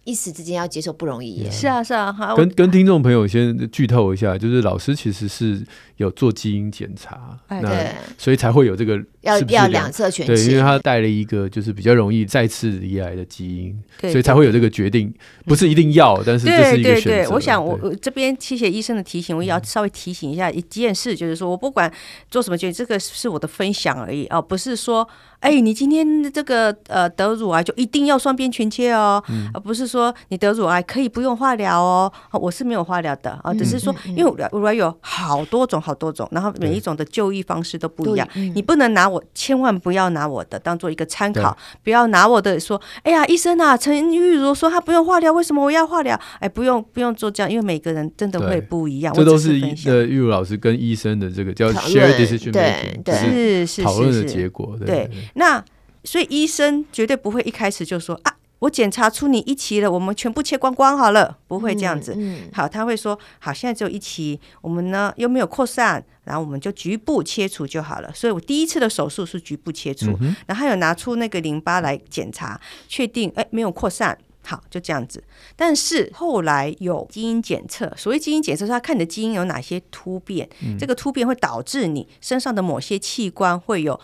一时之间要接受不容易。是啊，是啊。好，跟跟听众朋友先剧透一下，就是老师其实是有做基因检查，哎、那对所以才会有这个要要两侧全切，对，因为他带了一个就是比较容易再次移癌的基因，所以才会有这个决定，不是一定要，但是这是一个选择。对对对，我想我我这边谢谢医生的提醒，我也要稍微提醒一下一件事，就是说我不管做什么决定，这个是我的分享而已哦，不是说。哎，你今天这个呃得乳癌就一定要双边全切哦，嗯、而不是说你得乳癌可以不用化疗哦。我是没有化疗的啊，只是说因为乳癌有好多种好多种，然后每一种的就医方式都不一样，你不能拿我，千万不要拿我的当做一个参考，不要拿我的说，哎呀，医生啊，陈玉如说他不用化疗，为什么我要化疗？哎，不用不用做这样，因为每个人真的会不一样。这都是呃玉如老师跟医生的这个叫 share decision making，对是是讨论的结果，对那。所以医生绝对不会一开始就说啊，我检查出你一期了，我们全部切光光好了，不会这样子。嗯嗯、好，他会说好，现在只有一期，我们呢又没有扩散，然后我们就局部切除就好了。所以我第一次的手术是局部切除，嗯、然后还有拿出那个淋巴来检查，确定哎没有扩散，好就这样子。但是后来有基因检测，所谓基因检测是他看你的基因有哪些突变，嗯、这个突变会导致你身上的某些器官会有。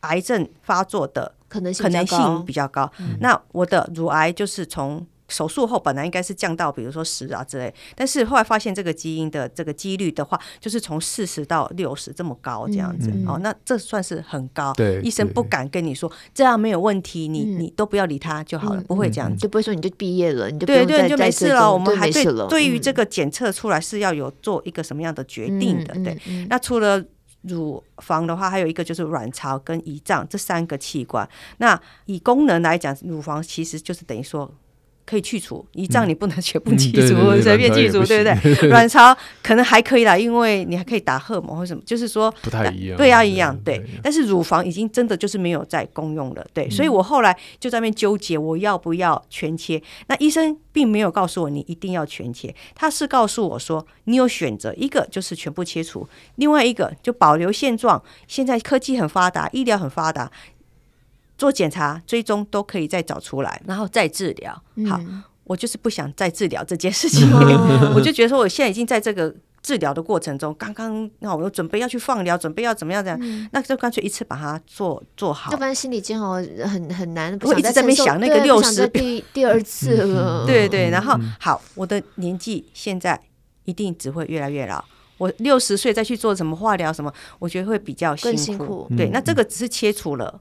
癌症发作的可能可能性比较高。嗯、那我的乳癌就是从手术后本来应该是降到比如说十啊之类，但是后来发现这个基因的这个几率的话，就是从四十到六十这么高这样子。嗯、哦，那这算是很高。对，医生不敢跟你说这样没有问题，你你都不要理他就好了，嗯、不会这样子，就不会说你就毕业了，你就对对就没事了。我们还对对于这个检测出来是要有做一个什么样的决定的。对，那除了。乳房的话，还有一个就是卵巢跟胰脏这三个器官。那以功能来讲，乳房其实就是等于说。可以去除胰脏，你不能全部去除，随便去除，对不对？卵巢可能还可以啦，因为你还可以打荷尔蒙或什么，就是说不太一样，对，啊一样，对。但是乳房已经真的就是没有再功用了，对。所以我后来就在那边纠结，我要不要全切？那医生并没有告诉我你一定要全切，他是告诉我说你有选择，一个就是全部切除，另外一个就保留现状。现在科技很发达，医疗很发达。做检查、追踪都可以再找出来，然后再治疗。好，嗯、我就是不想再治疗这件事情，嗯、我就觉得说，我现在已经在这个治疗的过程中，刚刚那我又准备要去放疗，准备要怎么样的，嗯、那就干脆一次把它做做好。要不然心理煎熬很很难，我一直在那边想那个六十第第二次了。对对，然后好，我的年纪现在一定只会越来越老。我六十岁再去做什么化疗什么，我觉得会比较辛苦。辛苦对，那这个只是切除了。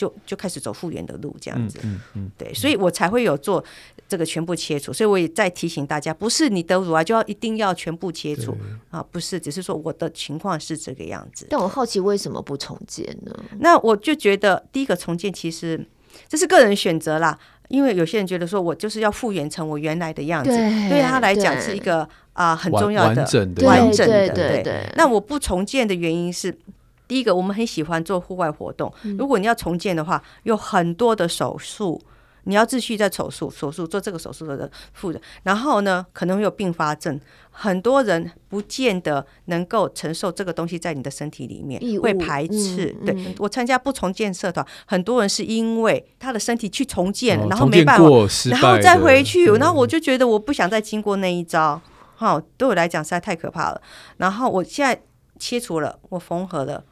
就就开始走复原的路，这样子，嗯嗯嗯、对，所以我才会有做这个全部切除。所以我也在提醒大家，不是你得乳癌就要一定要全部切除啊，不是，只是说我的情况是这个样子。但我好奇为什么不重建呢？那我就觉得第一个重建其实这是个人选择啦，因为有些人觉得说我就是要复原成我原来的样子，对，对他来讲是一个啊、呃、很重要的完整的完整的，对对对。那我不重建的原因是。第一个，我们很喜欢做户外活动。如果你要重建的话，有很多的手术，你要继续在手术、手术做这个手术的负责。然后呢，可能会有并发症，很多人不见得能够承受这个东西在你的身体里面，会排斥。对，我参加不重建社团，很多人是因为他的身体去重建了，然后没办法，然后再回去，然后我就觉得我不想再经过那一招，好，对我来讲实在太可怕了。然后我现在切除了，我缝合了。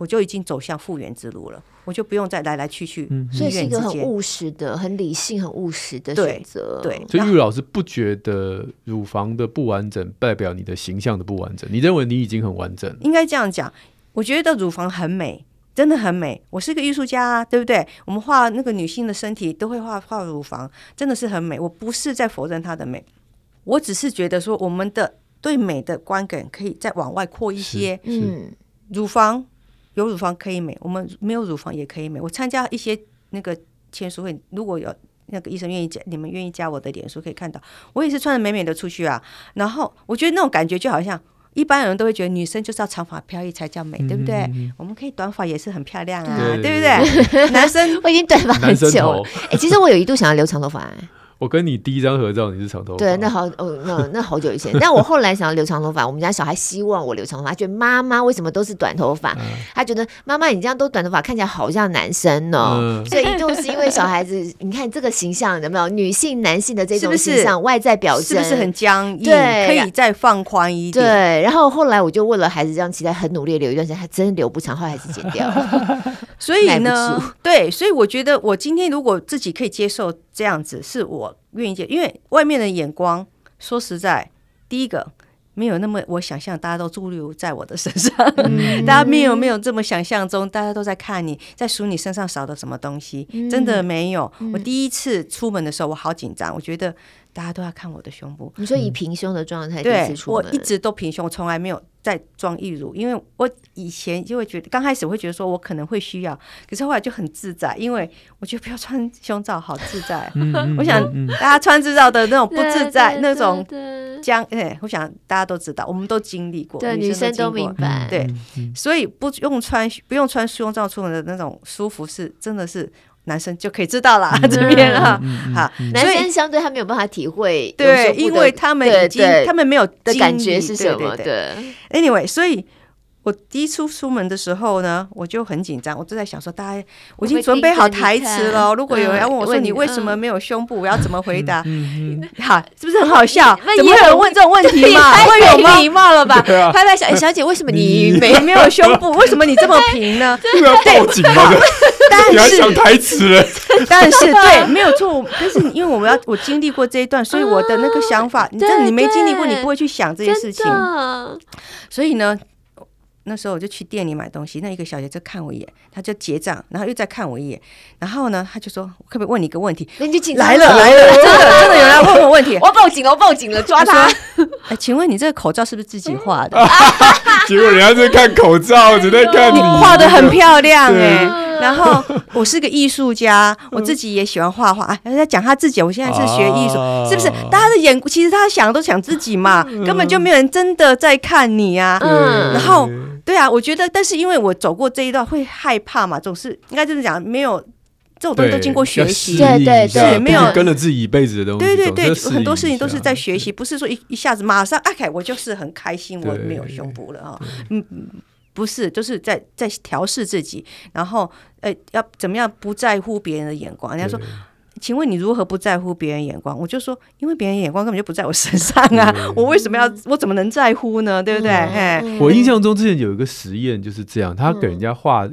我就已经走向复原之路了，我就不用再来来去去。嗯，所以是一个很务实的、很理性、很务实的选择。对，所以玉老师不觉得乳房的不完整代表你的形象的不完整？你认为你已经很完整？应该这样讲，我觉得乳房很美，真的很美。我是个艺术家啊，对不对？我们画那个女性的身体都会画画乳房，真的是很美。我不是在否认她的美，我只是觉得说，我们的对美的观感可以再往外扩一些。嗯，乳房。有乳房可以美，我们没有乳房也可以美。我参加一些那个签书会，如果有那个医生愿意加，你们愿意加我的脸书，可以看到我也是穿的美美的出去啊。然后我觉得那种感觉就好像一般人都会觉得女生就是要长发飘逸才叫美，对不对？我们可以短发也是很漂亮啊，对，不对？男生 我已经短发很久了，哎、欸，其实我有一度想要留长头发。我跟你第一张合照，你是长头发。对，那好哦，那那好久以前。但我后来想要留长头发，我们家小孩希望我留长头发，他觉得妈妈为什么都是短头发？他觉得妈妈你这样都短头发，看起来好像男生哦。所以一度是因为小孩子，你看这个形象有没有女性、男性的这种形象外在表征是不是很僵硬？对，可以再放宽一点。对，然后后来我就为了孩子这样期待，很努力留一段时间，还真留不长，后来还是剪掉了。所以呢，对，所以我觉得我今天如果自己可以接受这样子，是我。愿意接，因为外面的眼光，说实在，第一个没有那么我想象，大家都驻留在我的身上，嗯、大家没有没有这么想象中，大家都在看你，在数你身上少的什么东西，嗯、真的没有。我第一次出门的时候，我好紧张，我觉得大家都要看我的胸部。你说以平胸的状态，对，我一直都平胸，我从来没有。在装义乳，因为我以前就会觉得，刚开始我会觉得说我可能会需要，可是后来就很自在，因为我觉得不要穿胸罩好自在。我想大家穿自罩的那种不自在，那种将，哎，我想大家都知道，我们都经历过，对，女生都明白，对，所以不用穿不用穿胸罩出门的那种舒服是真的是。男生就可以知道了，这边啊，好，男生相对他没有办法体会，对，因为他们已经，他们没有的感觉是什么？对，anyway，所以我第一次出门的时候呢，我就很紧张，我就在想说，大家我已经准备好台词了，如果有人要问我说你为什么没有胸部，我要怎么回答？好，是不是很好笑？怎么会有人问这种问题嘛？会有吗？礼貌了吧？拍拍小小姐，为什么你没没有胸部？为什么你这么平呢？对，报警了。但是想台词了，但是对，没有错。但是因为我们要我经历过这一段，所以我的那个想法，你但你没经历过，你不会去想这些事情。所以呢，那时候我就去店里买东西，那一个小姐就看我一眼，她就结账，然后又再看我一眼，然后呢，她就说：“可不可以问你一个问题？”那你就来了来了，真的 真的有人来问我问题，我要报警了，我报警了，抓他！哎，请问你这个口罩是不是自己画的？结果人家在看口罩，只在看你画的很漂亮哎。然后我是个艺术家，我自己也喜欢画画。哎，人家讲他自己，我现在是学艺术，啊、是不是？大家的眼，其实他想的都想自己嘛，嗯、根本就没有人真的在看你啊。嗯，然后对啊，我觉得，但是因为我走过这一段，会害怕嘛，总是应该就是讲，没有这种东西都经过学习，对对对，没有。跟了自己一辈子的东西，对对对，很多事情都是在学习，不是说一一下子马上哎，OK，我就是很开心，我没有胸部了啊，嗯嗯。不是，就是在在调试自己，然后，呃，要怎么样不在乎别人的眼光？人家说，请问你如何不在乎别人眼光？我就说，因为别人眼光根本就不在我身上啊，我为什么要，我怎么能在乎呢？对不对？哎，我印象中之前有一个实验就是这样，他给人家画。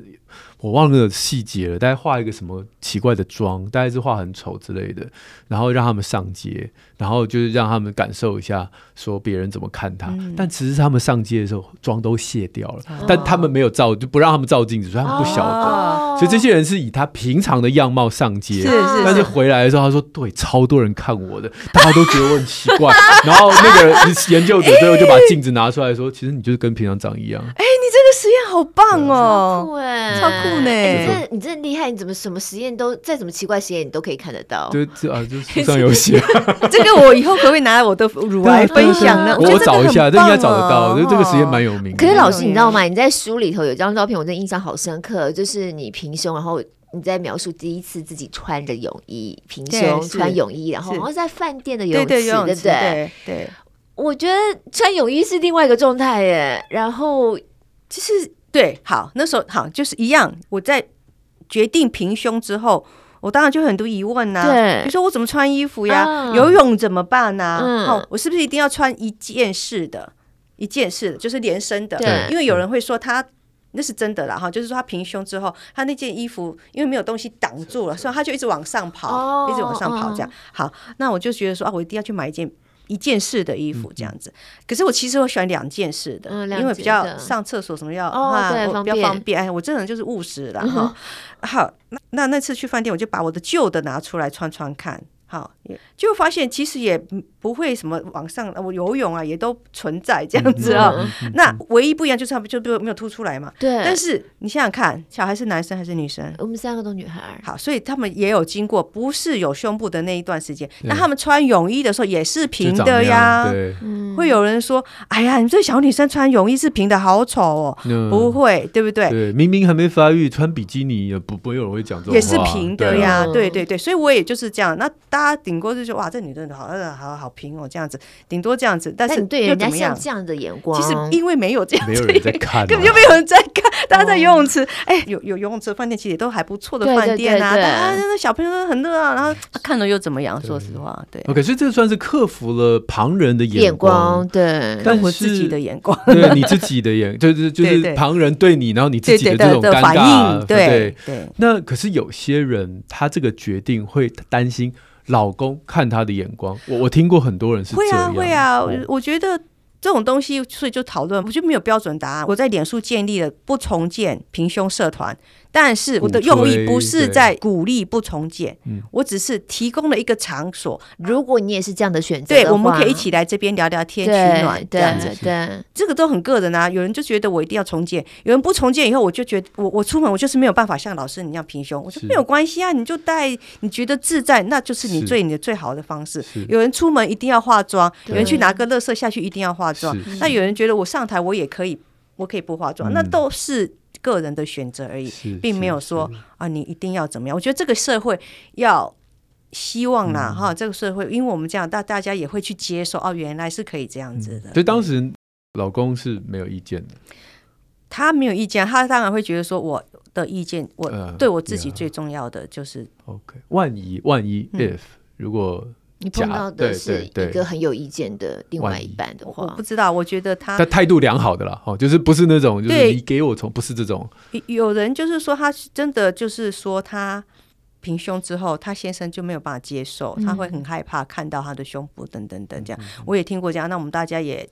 我忘了细节了，大概画一个什么奇怪的妆，大概是画很丑之类的，然后让他们上街，然后就是让他们感受一下，说别人怎么看他。嗯、但其实他们上街的时候妆都卸掉了，哦、但他们没有照，就不让他们照镜子，所以他们不晓得。哦、所以这些人是以他平常的样貌上街，是是是，但是回来的时候他说：“对，超多人看我的，大家都觉得我很奇怪。”然后那个研究者最后就把镜子拿出来说：“其实你就是跟平常长一样。”实验好棒哦，超酷。不呢、欸，你这你真厉害！你怎么什么实验都再怎么奇怪实验，你都可以看得到？对，这啊，就书 上有写。这个我以后可不可以拿来我的乳来分享呢？我找一下，这应该找得到。就这个实验蛮有名的。可是老师，你知道吗？你在书里头有张照片，我真的印象好深刻，就是你平胸，然后你在描述第一次自己穿着泳衣，平胸穿泳衣，然后好像在饭店的泳池，对不对？对，对。我觉得穿泳衣是另外一个状态耶。然后就是。对，好，那时候好就是一样。我在决定平胸之后，我当然就很多疑问呐、啊。对，比如说我怎么穿衣服呀？嗯、游泳怎么办呢、啊？嗯、哦，我是不是一定要穿一件式的？一件式的，就是连身的。对，因为有人会说他那是真的啦，哈，就是说他平胸之后，他那件衣服因为没有东西挡住了，所以他就一直往上跑，哦、一直往上跑这样。好，那我就觉得说啊，我一定要去买一件。一件式的衣服这样子，可是我其实我喜欢两件式的，因为比较上厕所什么要啊，我比较方便。哎，我这人就是务实的哈。好，那那那次去饭店，我就把我的旧的拿出来穿穿看。好，就发现其实也不会什么往上，我游泳啊也都存在这样子啊。那唯一不一样就是他们就没有没有凸出来嘛。对。但是你想想看，小孩是男生还是女生？我们三个都女孩。好，所以他们也有经过不是有胸部的那一段时间。那他们穿泳衣的时候也是平的呀。对。会有人说：“哎呀，你这小女生穿泳衣是平的，好丑哦。”不会，对不对？对，明明还没发育，穿比基尼也不不会有人会讲这种话。也是平的呀，对对对。所以我也就是这样。那大家顶多就说哇，这女的好，好好平哦，这样子，顶多这样子。但是对人家像这样的眼光，其实因为没有这样子，没有人在看，根本就没有人在看。大家在游泳池，哎，有有游泳池饭店，其实也都还不错的饭店啊。大家那小朋友都很热啊，然后看了又怎么样？说实话，对。可是这算是克服了旁人的眼光，对，克服自己的眼光，对你自己的眼，就是就是旁人对你，然后你自己的这种尴尬，对对。那可是有些人，他这个决定会担心老公看他的眼光。我我听过很多人是这样，会啊会啊，我觉得。这种东西，所以就讨论，我觉得没有标准答案。我在脸书建立了不重建平胸社团。但是我的用意不是在鼓励不重建，我只是提供了一个场所。如果你也是这样的选择，对，我们可以一起来这边聊聊天、取暖，这样子。对，这个都很个人啊。有人就觉得我一定要重建，有人不重建以后，我就觉得我我出门我就是没有办法像老师你一样平胸。我说没有关系啊，你就带你觉得自在，那就是你最你的最好的方式。有人出门一定要化妆，有人去拿个乐色下去一定要化妆，那有人觉得我上台我也可以，我可以不化妆，那都是。个人的选择而已，并没有说啊，你一定要怎么样。我觉得这个社会要希望啦，哈，这个社会，因为我们这样，大大家也会去接受哦，原来是可以这样子的。所以当时老公是没有意见的，他没有意见，他当然会觉得说我的意见，我对我自己最重要的就是 OK。万一万一 if 如果。你碰到的是一个很有意见的另外一半的话，我不知道，我觉得他他态度良好的啦，哦，就是不是那种就是你给我从不是这种。有人就是说他真的就是说他平胸之后，他先生就没有办法接受，他会很害怕看到他的胸部等等等这样。我也听过这样，那我们大家也。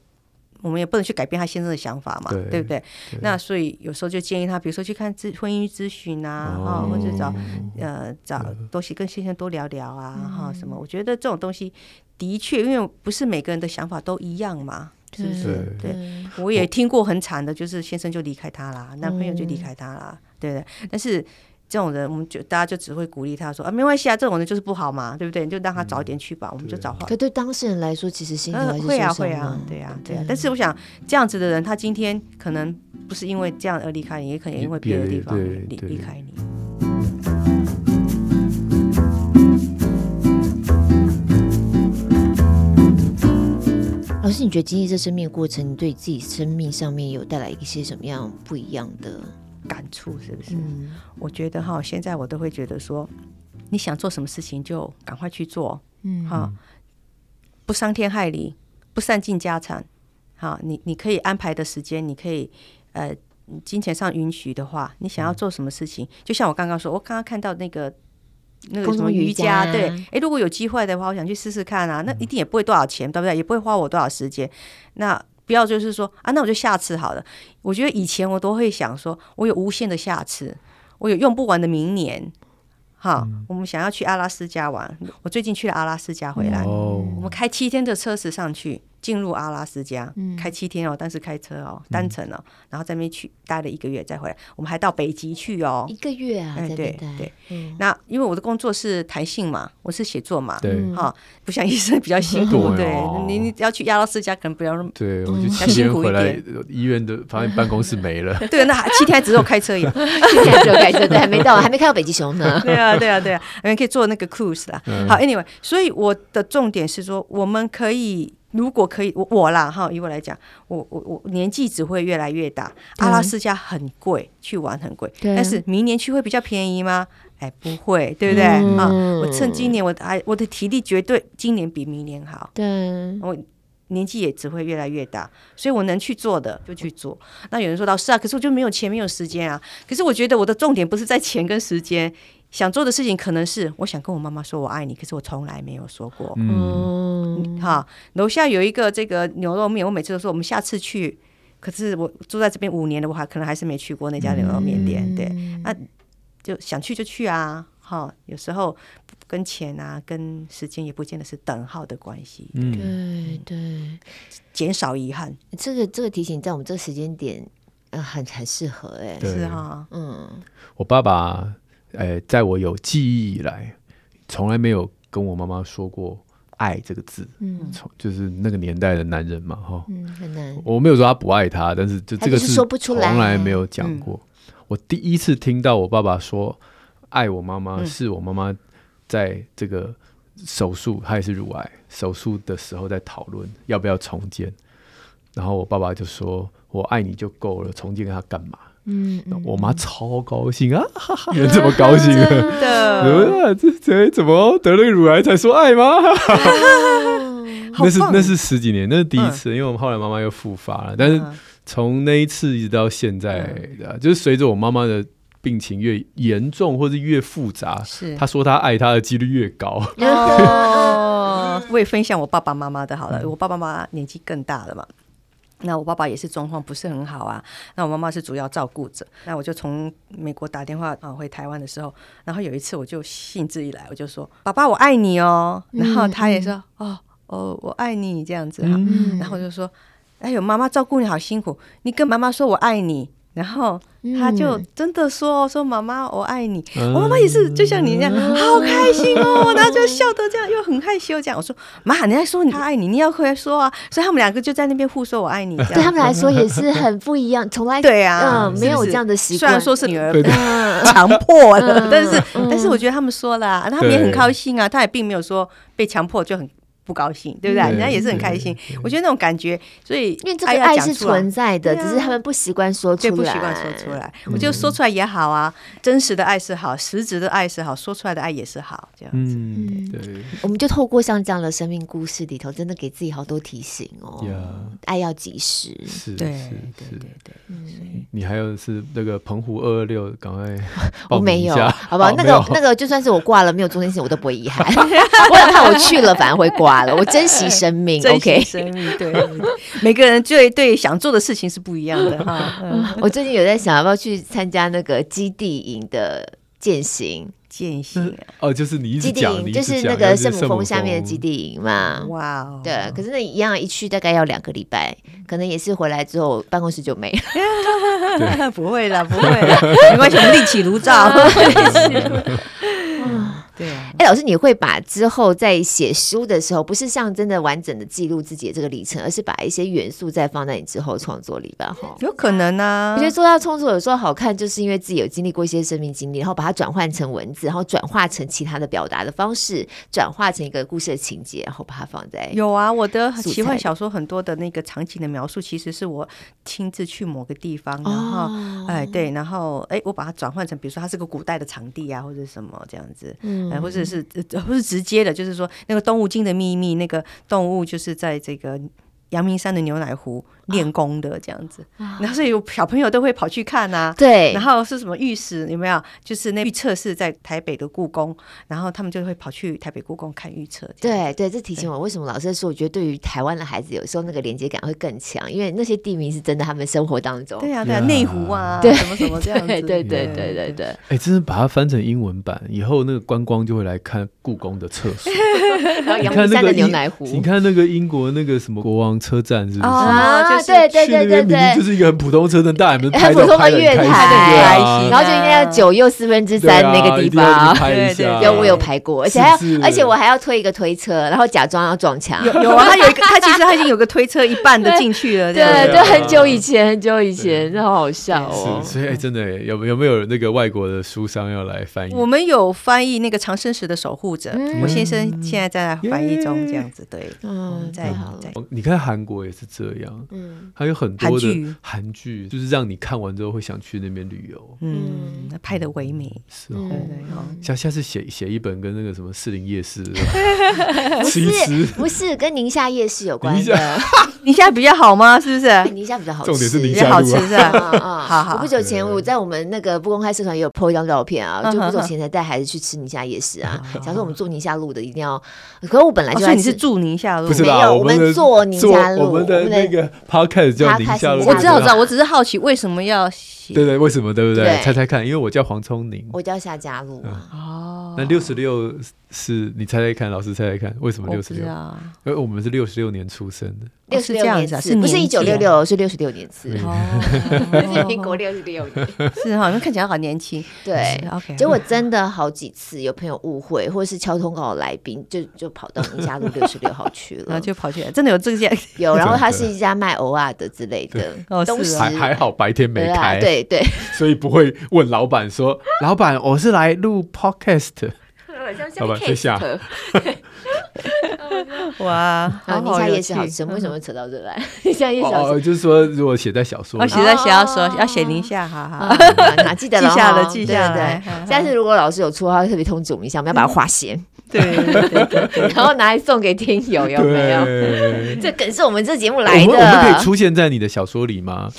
我们也不能去改变他先生的想法嘛，对，对不对？对，那所以有时候就建议他，比如说去看咨婚姻咨询啊，哈、哦，或者找呃找东西跟先生多聊聊啊，哈、嗯，什么？我觉得这种东西的确，因为不是每个人的想法都一样嘛，是不是？对，对，我也听过很惨的，就是先生就离开他啦，男朋友就离开他啦，嗯、对不对？但是。这种人，我们就大家就只会鼓励他说啊，没关系啊，这种人就是不好嘛，对不对？你就让他早点去吧，嗯、我们就找话。可对当事人来说，其实心里还是会啊，会啊，对啊，对啊。对，但是我想，这样子的人，他今天可能不是因为这样而离开你，也可能因为别的地方离离开你。老师，你觉得经历这生命的过程，你对自己生命上面有带来一些什么样不一样的？感触是不是？嗯、我觉得哈，现在我都会觉得说，你想做什么事情就赶快去做，嗯，哈，不伤天害理，不散尽家产，好，你你可以安排的时间，你可以呃，金钱上允许的话，你想要做什么事情，嗯、就像我刚刚说，我刚刚看到那个那个什么瑜伽，对，哎，如果有机会的话，我想去试试看啊，那一定也不会多少钱，对不对？也不会花我多少时间，那。不要就是说啊，那我就下次好了。我觉得以前我都会想说，我有无限的下次，我有用不完的明年。好，嗯、我们想要去阿拉斯加玩，我最近去了阿拉斯加回来，哦、我们开七天的车子上去。进入阿拉斯加，嗯开七天哦，但是开车哦，单程哦，然后在那边去待了一个月再回来。我们还到北极去哦，一个月啊，对对对。那因为我的工作是弹性嘛，我是写作嘛，对哈，不像医生比较辛苦。对，你你要去阿拉斯加，可能不要那么对，我就七天回来，医院的发现办公室没了。对，那七天还只有开车一样，七天只有开车，对，还没到，还没开到北极熊呢。对啊，对啊，对啊，我们可以坐那个 cruise 啦。好，anyway，所以我的重点是说，我们可以。如果可以，我我啦哈，以我来讲，我我我年纪只会越来越大。阿拉斯加很贵，去玩很贵，但是明年去会比较便宜吗？哎，不会，对不对啊？我趁今年，我哎，我的体力绝对今年比明年好。对，我年纪也只会越来越大，所以我能去做的就去做。那有人说老师啊，可是我就没有钱，没有时间啊。可是我觉得我的重点不是在钱跟时间。想做的事情可能是，我想跟我妈妈说我爱你，可是我从来没有说过。嗯，好，楼下有一个这个牛肉面，我每次都说我们下次去。可是我住在这边五年了，我还可能还是没去过那家牛肉面店。嗯、对，那就想去就去啊。哈，有时候跟钱啊，跟时间也不见得是等号的关系。嗯，对对，减少遗憾。这个这个提醒在我们这个时间点，呃，很很适合哎。对是哈，嗯，我爸爸。哎，在我有记忆以来，从来没有跟我妈妈说过“爱”这个字。嗯，从就是那个年代的男人嘛，哈，嗯，很难。我没有说他不爱他，但是就这个是从来没有讲过。我第一次听到我爸爸说“爱我妈妈”，是我妈妈在这个手术，她也是乳癌手术的时候在讨论要不要重建，然后我爸爸就说：“我爱你就够了，重建他干嘛？”嗯，我妈超高兴啊，哈哈，人这么高兴啊？真的？这这怎么得了乳癌才说爱吗？那是那是十几年，那是第一次，因为我们后来妈妈又复发了，但是从那一次一直到现在，就是随着我妈妈的病情越严重或者越复杂，是她说她爱她的几率越高。哦，我也分享我爸爸妈妈的好了，我爸爸妈妈年纪更大了嘛。那我爸爸也是状况不是很好啊，那我妈妈是主要照顾者。那我就从美国打电话啊回台湾的时候，然后有一次我就兴致一来，我就说：“爸爸，我爱你哦。”然后他也说：“哦哦，我爱你。”这样子哈，然后就说：“哎呦，妈妈照顾你好辛苦，你跟妈妈说我爱你。”然后他就真的说：“说妈妈，我爱你。”我妈妈也是就像你那样，好开心哦，然后就笑得这样，又很害羞这样。我说：“妈，你在说他爱你，你要回来说啊。”所以他们两个就在那边互说“我爱你”。对他们来说也是很不一样，从来 对啊，没有这样的习惯。虽然说是女儿强迫的，但是但是我觉得他们说了，他们也很高兴啊。他也并没有说被强迫就很。不高兴，对不对？人家也是很开心。我觉得那种感觉，所以因为这个爱是存在的，只是他们不习惯说出来，不习惯说出来。我觉得说出来也好啊，真实的爱是好，实质的爱是好，说出来的爱也是好，这样子。嗯，对。我们就透过像这样的生命故事里头，真的给自己好多提醒哦。爱要及时，是，对，对，对，对。你还有是那个澎湖二二六，赶快 我没有，好不好？那个那个，就算是我挂了，没有中间线，我都不会遗憾。我很怕我去了，反而会挂。我珍惜生命，OK，生命对，每个人对对想做的事情是不一样的哈。我最近有在想要不要去参加那个基地营的践行，践行哦，就是你基地营，就是那个圣母峰下面的基地营嘛。哇哦，对，可是那一样一去大概要两个礼拜，可能也是回来之后办公室就没了。不会了，不会了，没关系，我们另起炉灶。对啊，哎，老师，你会把之后在写书的时候，不是像真的完整的记录自己的这个历程，而是把一些元素再放在你之后创作里吧？哈，有可能啊。我觉得作家创作有时候好看，就是因为自己有经历过一些生命经历，然后把它转换成文字，然后转化成其他的表达的方式，转化成一个故事的情节，然后把它放在。有啊，我的奇幻小说很多的那个场景的描述，其实是我亲自去某个地方，然后、哦、哎对，然后哎我把它转换成，比如说它是个古代的场地啊，或者什么这样子。嗯。哎，或者是，不是直接的，就是说那个动物精的秘密，那个动物就是在这个阳明山的牛奶湖。练功的这样子，然后所以有小朋友都会跑去看呐。对，然后是什么御史有没有？就是那预测是在台北的故宫，然后他们就会跑去台北故宫看预测。对对，这提醒我为什么老师说，我觉得对于台湾的孩子，有时候那个连接感会更强，因为那些地名是真的，他们生活当中。对呀对呀，内湖啊，对什么什么这样子。对对对对对。哎，真是把它翻成英文版以后，那个观光就会来看故宫的厕所。然后阳明山的牛奶湖，你看那个英国那个什么国王车站是不是？啊，对对对对。明明就是一个很普通车站，大家们拍很普通的月台，对，然后就应该要九又四分之三那个地方，对对，有我有拍过，而且还要，而且我还要推一个推车，然后假装要撞墙。有有啊，他有一个，他其实他已经有个推车一半的进去了，对对，很久以前，很久以前，真好好笑哦。所以真的有有没有那个外国的书商要来翻译？我们有翻译那个长生石的守护者，我先生现在在翻译中，这样子对，嗯，在在。你看韩国也是这样，嗯，还有很多的。韩剧就是让你看完之后会想去那边旅游，嗯，拍的唯美，是哦。下下次写写一本跟那个什么士林夜市，不是 不是跟宁夏夜市有关的，宁夏比较好吗？是不是？宁夏比较好吃，重点是宁夏好吃是吧？啊好好。不久前我在我们那个不公开社团也有 po 一张照片啊，就不久前才带孩子去吃宁夏夜市啊。假如说我们住宁夏路的一定要，可是我本来就你是住宁夏路，没有，我们坐宁夏路，我们的那个 podcast 叫宁夏路。我知道，我知道，我只是好奇为什么要写。对对，为什么？对不对？猜猜看，因为我叫黄聪宁，我叫夏佳璐。哦，那六十六是你猜猜看，老师猜猜看，为什么六十六？因为我们是六十六年出生的。六十六年是，不是一九六六，是六十六年次。哦，是民国六十六年。是哈，你们看起来好年轻。对，OK。结果真的好几次有朋友误会，或者是敲通告的来宾，就就跑到宁夏路六十六号去了，然后就跑去了。真的有这件？有，然后他是一家卖偶尔的之类的。哦，是还还好白天没开，对对，所以不会问老板说：“老板，我是来录 Podcast。”老板在下。哇，宁夏夜市好吃，为什么扯到这来？宁夏夜市哦，就是说如果写在小说，写在小说要写宁夏，好好，记得记下了，记下来。下次如果老师有错的话，特别通知我们一下，我们要把它划线。对，然后拿来送给听友，有没有？这梗是我们这节目来的。我们可以出现在你的小说里吗？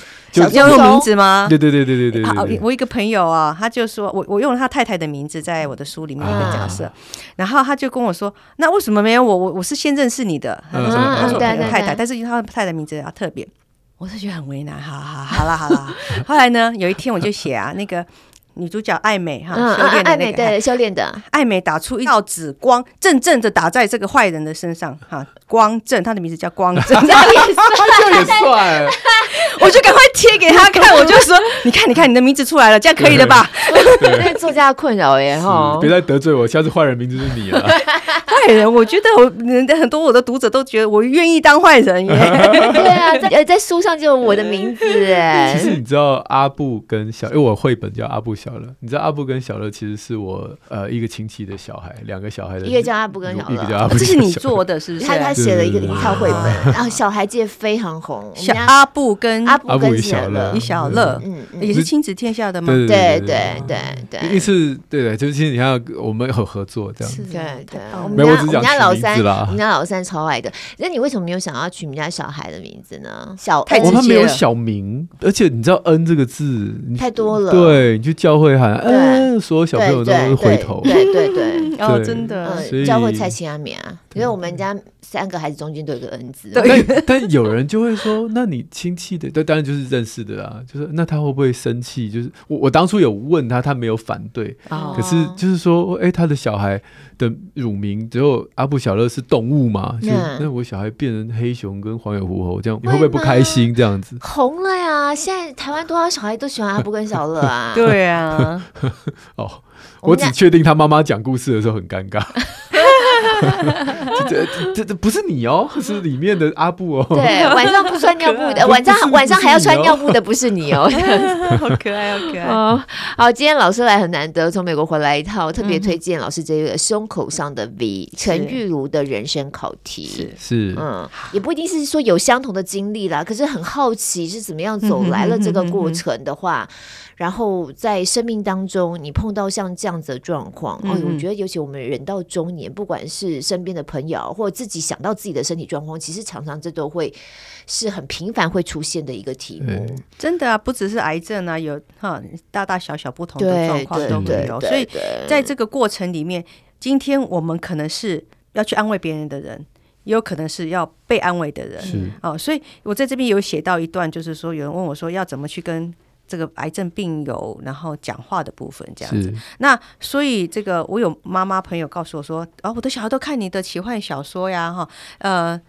要用名字吗？对对对对对对。好，我一个朋友啊，他就说我我用了他太太的名字在我的书里面一个角色，然后他就跟我说，那为什么没有我？我我是先认识你的，他说他说太太，但是他太太名字要特别，我是觉得很为难。好好好了好了，后来呢，有一天我就写啊那个。女主角爱美哈，修炼的那个，对，修炼的。爱美打出一道紫光，正正的打在这个坏人的身上哈，光正，他的名字叫光正，这样也帅，我就赶快贴给他看，我就说，你看，你看，你的名字出来了，这样可以了吧？那作家困扰耶哈，别再得罪我，下次坏人名字是你了。坏人，我觉得我人家很多我的读者都觉得我愿意当坏人耶。对啊，在在书上就有我的名字哎。其实你知道阿布跟小，因为我绘本叫阿布小。乐，你知道阿布跟小乐其实是我呃一个亲戚的小孩，两个小孩的，一个叫阿布跟小乐，一个叫阿布。这是你做的，是不是？他他写了一个一套绘本，然后小孩界非常红。小阿布跟阿布跟小乐，一小乐，嗯，也是亲子天下的吗？对对对对对，一次对对，就是其实你看我们有合作这样，对对。我我们家老三，我们家老三超爱的。那你为什么没有想要取你们家小孩的名字呢？小太直接了，他没有小名，而且你知道“恩”这个字太多了，对，你就教会喊恩，所有小朋友都会回头，对对对，哦，真的，教会蔡琴阿敏啊，因为我们家三个孩子中间都有个恩字。但但有人就会说，那你亲戚的，对，当然就是认识的啦。就是那他会不会生气？就是我我当初有问他，他没有反对，可是就是说，哎，他的小孩的乳名只有阿布小乐是动物嘛？就那我小孩变成黑熊跟黄眼狐猴，这样你会不会不开心？这样子红了呀！现在台湾多少小孩都喜欢阿布跟小乐啊？对啊。哦，我只确定他妈妈讲故事的时候很尴尬。这这这不是你哦，是里面的阿布哦。对，晚上不穿尿布的，晚上晚上还要穿尿布的不是你哦。好可爱，好可爱哦。好，今天老师来很难得，从美国回来一套，特别推荐老师这个胸口上的 V，陈玉如的人生考题。是，嗯，也不一定是说有相同的经历啦，可是很好奇是怎么样走来了这个过程的话。然后在生命当中，你碰到像这样子的状况，嗯、哦，我觉得尤其我们人到中年，不管是身边的朋友，或者自己想到自己的身体状况，其实常常这都会是很频繁会出现的一个题目。真的啊，不只是癌症啊，有哈大大小小不同的状况都会有。所以在这个过程里面，今天我们可能是要去安慰别人的人，也有可能是要被安慰的人。是哦，所以我在这边有写到一段，就是说有人问我说要怎么去跟。这个癌症病友，然后讲话的部分这样子。那所以这个我有妈妈朋友告诉我说，哦，我的小孩都看你的奇幻小说呀，哈，呃，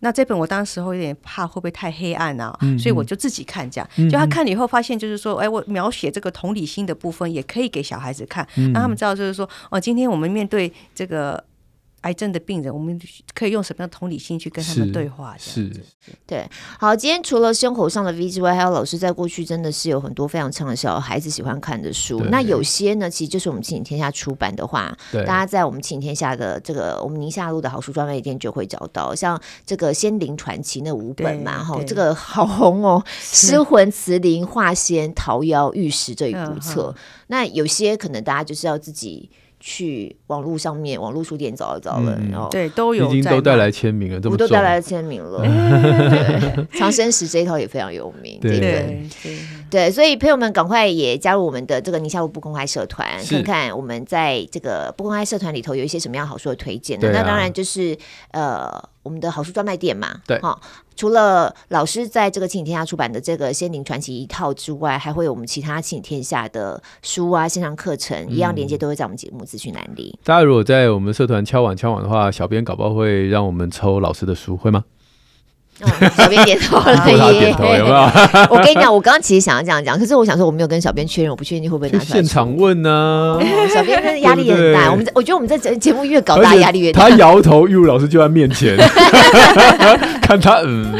那这本我当时候有点怕会不会太黑暗啊，嗯、所以我就自己看这样。嗯、就他看了以后发现，就是说，哎，我描写这个同理心的部分也可以给小孩子看，让、嗯、他们知道，就是说，哦，今天我们面对这个。癌症的病人，我们可以用什么样的同理心去跟他们对话？是，是对。好，今天除了胸口上的 V 之外，还有老师在过去真的是有很多非常畅销孩子喜欢看的书。那有些呢，其实就是我们亲子天下出版的话，对大家在我们亲子天下的这个我们宁夏路的好书专卖店就会找到，像这个《仙灵传奇》那五本嘛，哈，这个好红哦，《失魂慈灵化仙桃夭玉石》这一部册。那有些可能大家就是要自己。去网络上面，网络书店找一找了，然后对都有，已经都带来签名了，我都带来了签名了。对，长生石这一套也非常有名，对。对对，所以朋友们赶快也加入我们的这个宁夏路不公开社团，看看我们在这个不公开社团里头有一些什么样好书的推荐。的。那当然就是呃，我们的好书专卖店嘛，对，好。除了老师在这个亲子天下出版的这个《仙灵传奇》一套之外，还会有我们其他亲子天下的书啊、线上课程，一样连接都会在我们节目资讯栏里。大家如果在我们社团敲碗敲碗的话，小编搞不好会让我们抽老师的书，会吗？小编点头了 耶，点头有没有？我跟你讲，我刚刚其实想要这样讲，可是我想说我没有跟小编确认，我不确定你会不会拿出来。现场问呢？小编真的压力也很大。我们我觉得我们在节目越搞大，压力越大。他摇头，玉如老师就在面前，看他嗯。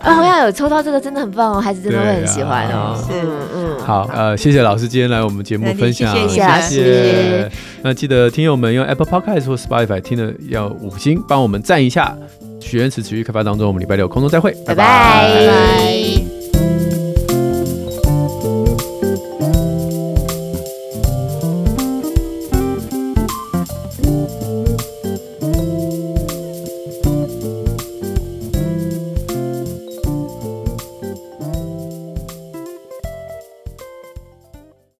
啊，我要有抽到这个真的很棒哦，孩子真的会很喜欢哦。是嗯，好，呃，谢谢老师今天来我们节目分享，谢谢老师。那记得听友们用 Apple Podcast 或 Spotify 听的要五星帮我们赞一下。许愿池持续开发当中，我们礼拜六空中再会，拜拜。